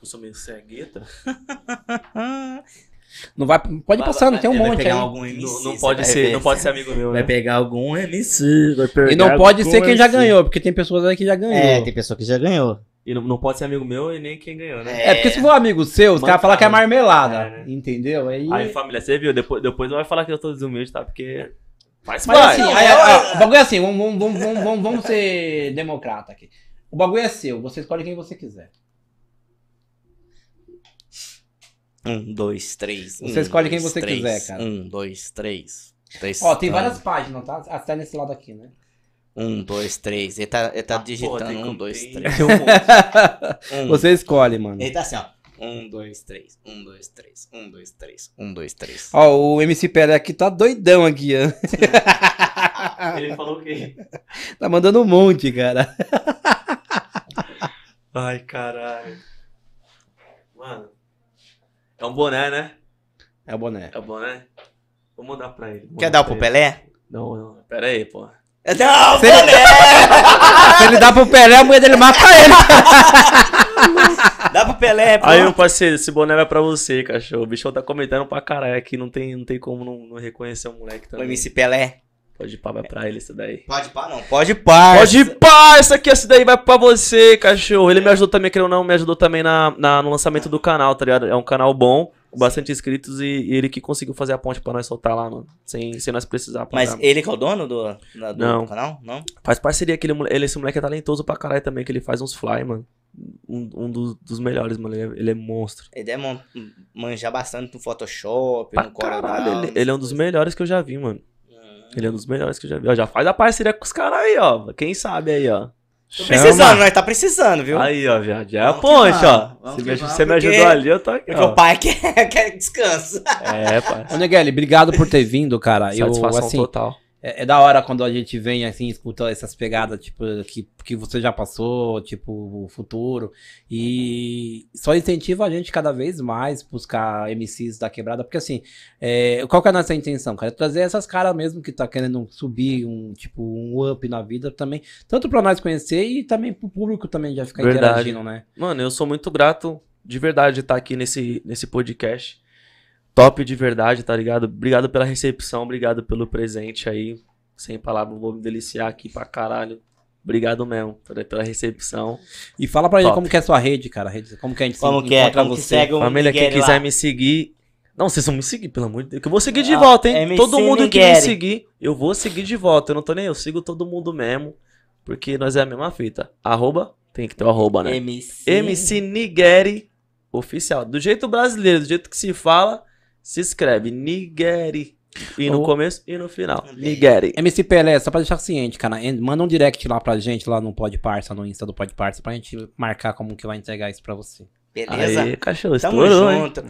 Eu sou meio cegueta. Não vai, pode ir passando, tem um Ele vai monte pegar aí. algum MC, Não, não pode vai ser, ver. não pode ser amigo meu, Vai né? pegar algum MC, vai pegar E não pode ser quem já MC. ganhou, porque tem pessoas aí que já ganhou. É, tem pessoa que já ganhou. E não, não pode ser amigo meu e nem quem ganhou, né? É, porque se for amigo seu, os caras falam que é cara. marmelada. É, né? Entendeu? Aí. Aí, família, você viu? Depois, depois não vai falar que eu tô desumilde, tá? Porque. Faz Mas parte. assim, aí, ó, o bagulho é assim, vamos, vamos, vamos, vamos, vamos, vamos ser democrata aqui. O bagulho é seu, você escolhe quem você quiser. Um, dois, três. Você um, escolhe quem dois, você três. quiser, cara. Um, dois, três. três Ó, tem várias páginas, tá? Até nesse lado aqui, né? Um, dois, três. Ele tá, ele tá Ah, digitando porra, um, dois, três. Um. Você escolhe, mano. Ele tá assim, ó. Um, dois, três. Um, dois, três. Um, dois, três. Um, dois, três. Ó, o MC Pelé aqui tá doidão aqui, ó. Ele falou o quê? Tá mandando um monte, cara. Ai, caralho. Mano. É um boné, né? É o boné. É o boné? Vou mandar pra ele. Quer dar pro ele. Pelé? Não, não. Pera aí, pô. Não, Se ele, se ele dá pro Pelé, a mulher dele mata ele. Dá pro Pelé, pô. Aí, meu parceiro, esse boné vai pra você, cachorro. O bichão tá comentando pra caralho aqui. Não tem, não tem como não, não reconhecer o moleque O também. MC Pelé. Pode ir pá, vai pra ele isso daí. Pode pá, não. Pode pá. Pode ir pá, essa aqui, essa daí vai pra você, cachorro. Ele me ajudou também, querendo ou não, me ajudou também na, na- no lançamento do canal, tá ligado? É um canal bom, com bastante inscritos e, e ele que conseguiu fazer a ponte pra nós soltar lá, mano. Sem, sem nós precisar. Mas pagar. ele que é o dono do, da- do Não. canal? Não? Faz parceria aquele. Ele, esse moleque é talentoso pra caralho também, que ele faz uns fly, mano. Um, um dos, dos melhores, mano. Ele é, ele é monstro. Ele deve man- manjar bastante no Photoshop, Pra no caralho, Corel ele, ele é um dos melhores que eu já vi, mano. Ele é um dos melhores que eu já vi. Ó, já faz a parceria com os caras aí, ó. Quem sabe aí, ó. Tô precisando, nós tá precisando, viu? Aí, ó, viado. Já é a ponte, ó. que me, você me ajudou ali, eu tô aqui, Porque ó. o pai quer, quer descanso. É, pai. Ô, Negueli, obrigado por ter vindo, cara. Eu, Satisfação assim, total. É, é da hora quando a gente vem assim, escuta essas pegadas, tipo, que, que você já passou, tipo, o futuro. E só incentiva a gente cada vez mais buscar MCs da quebrada, porque assim, é, qual que é a nossa intenção, cara? É trazer essas caras mesmo que tá querendo subir um, tipo, um up na vida também, tanto pra nós conhecer e também pro público também já ficar Verdade. interagindo, né? Mano, eu sou muito grato de verdade de estar aqui nesse, nesse podcast. Top de verdade, tá ligado? Obrigado pela recepção, obrigado pelo presente aí. Sem palavras, vou me deliciar aqui pra caralho. Obrigado mesmo pela, recepção. E fala pra gente como que é a sua rede, cara, rede, como que a gente Como se que é? encontra Como que você. segue o Família, quem Miguel quiser lá? me seguir. Não, vocês vão me seguir, pelo amor de Deus. Que eu vou seguir de Ah, volta, hein? MC todo mundo que me seguir, eu vou seguir de volta. Eu não tô nem, eu sigo todo mundo mesmo. Porque nós é a mesma fita. Arroba, tem que ter o arroba, né? MC. MC Nigeri Oficial. Do jeito brasileiro, do jeito que se fala, se escreve Nigeri. E no começo e no final. Nigeri. MC Pelé, só pra deixar ciente, cara, manda um direct lá pra gente, lá no Pod Parça, no Insta do Pod Parça, pra gente marcar como que vai entregar isso pra você. Beleza? Aí, cachorro, Tamo hein? junto.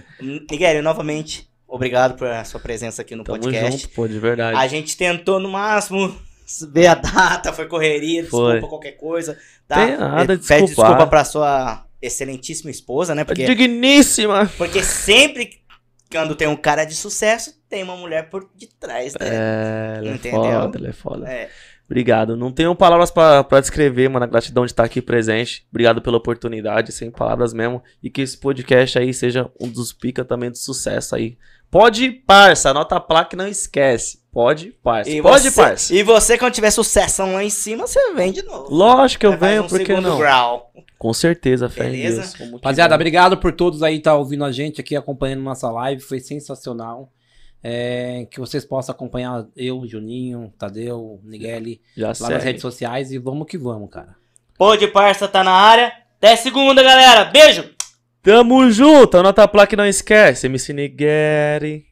Miguel, novamente, obrigado por sua presença aqui no Tamo podcast. junto, pô, de verdade. A gente tentou no máximo ver a data, foi correria, desculpa Foi. qualquer coisa. Tá? Tem nada E de Pede desculpa pra sua excelentíssima esposa, né? Porque, Digníssima. porque sempre quando tem um cara de sucesso, tem uma mulher por detrás, né? É, ela é Entendeu? foda, ela é foda. É. Obrigado. Não tenho palavras pra pra descrever, mano, a gratidão de estar aqui presente. Obrigado pela oportunidade, sem palavras mesmo. E que esse podcast aí seja um dos pica também de sucesso aí. Pode parça, anota a placa e não esquece. Pode parça. E Pode você, parça. E você, quando tiver sucesso lá em cima, você vem de novo. Lógico que eu venho, um por que segundo não? grau. Com certeza, fé em Beleza? Deus. Como que Rapaziada, obrigado por todos aí estar ouvindo a gente aqui, acompanhando nossa live, foi sensacional. É, que vocês possam acompanhar eu, Juninho, Tadeu, Nigueli, Já lá nas segue. redes sociais e vamos que vamos, cara. Pô de parça tá na área. Até segunda, galera. Beijo! Tamo junto. Anota a placa e não esquece. MC Nigeri.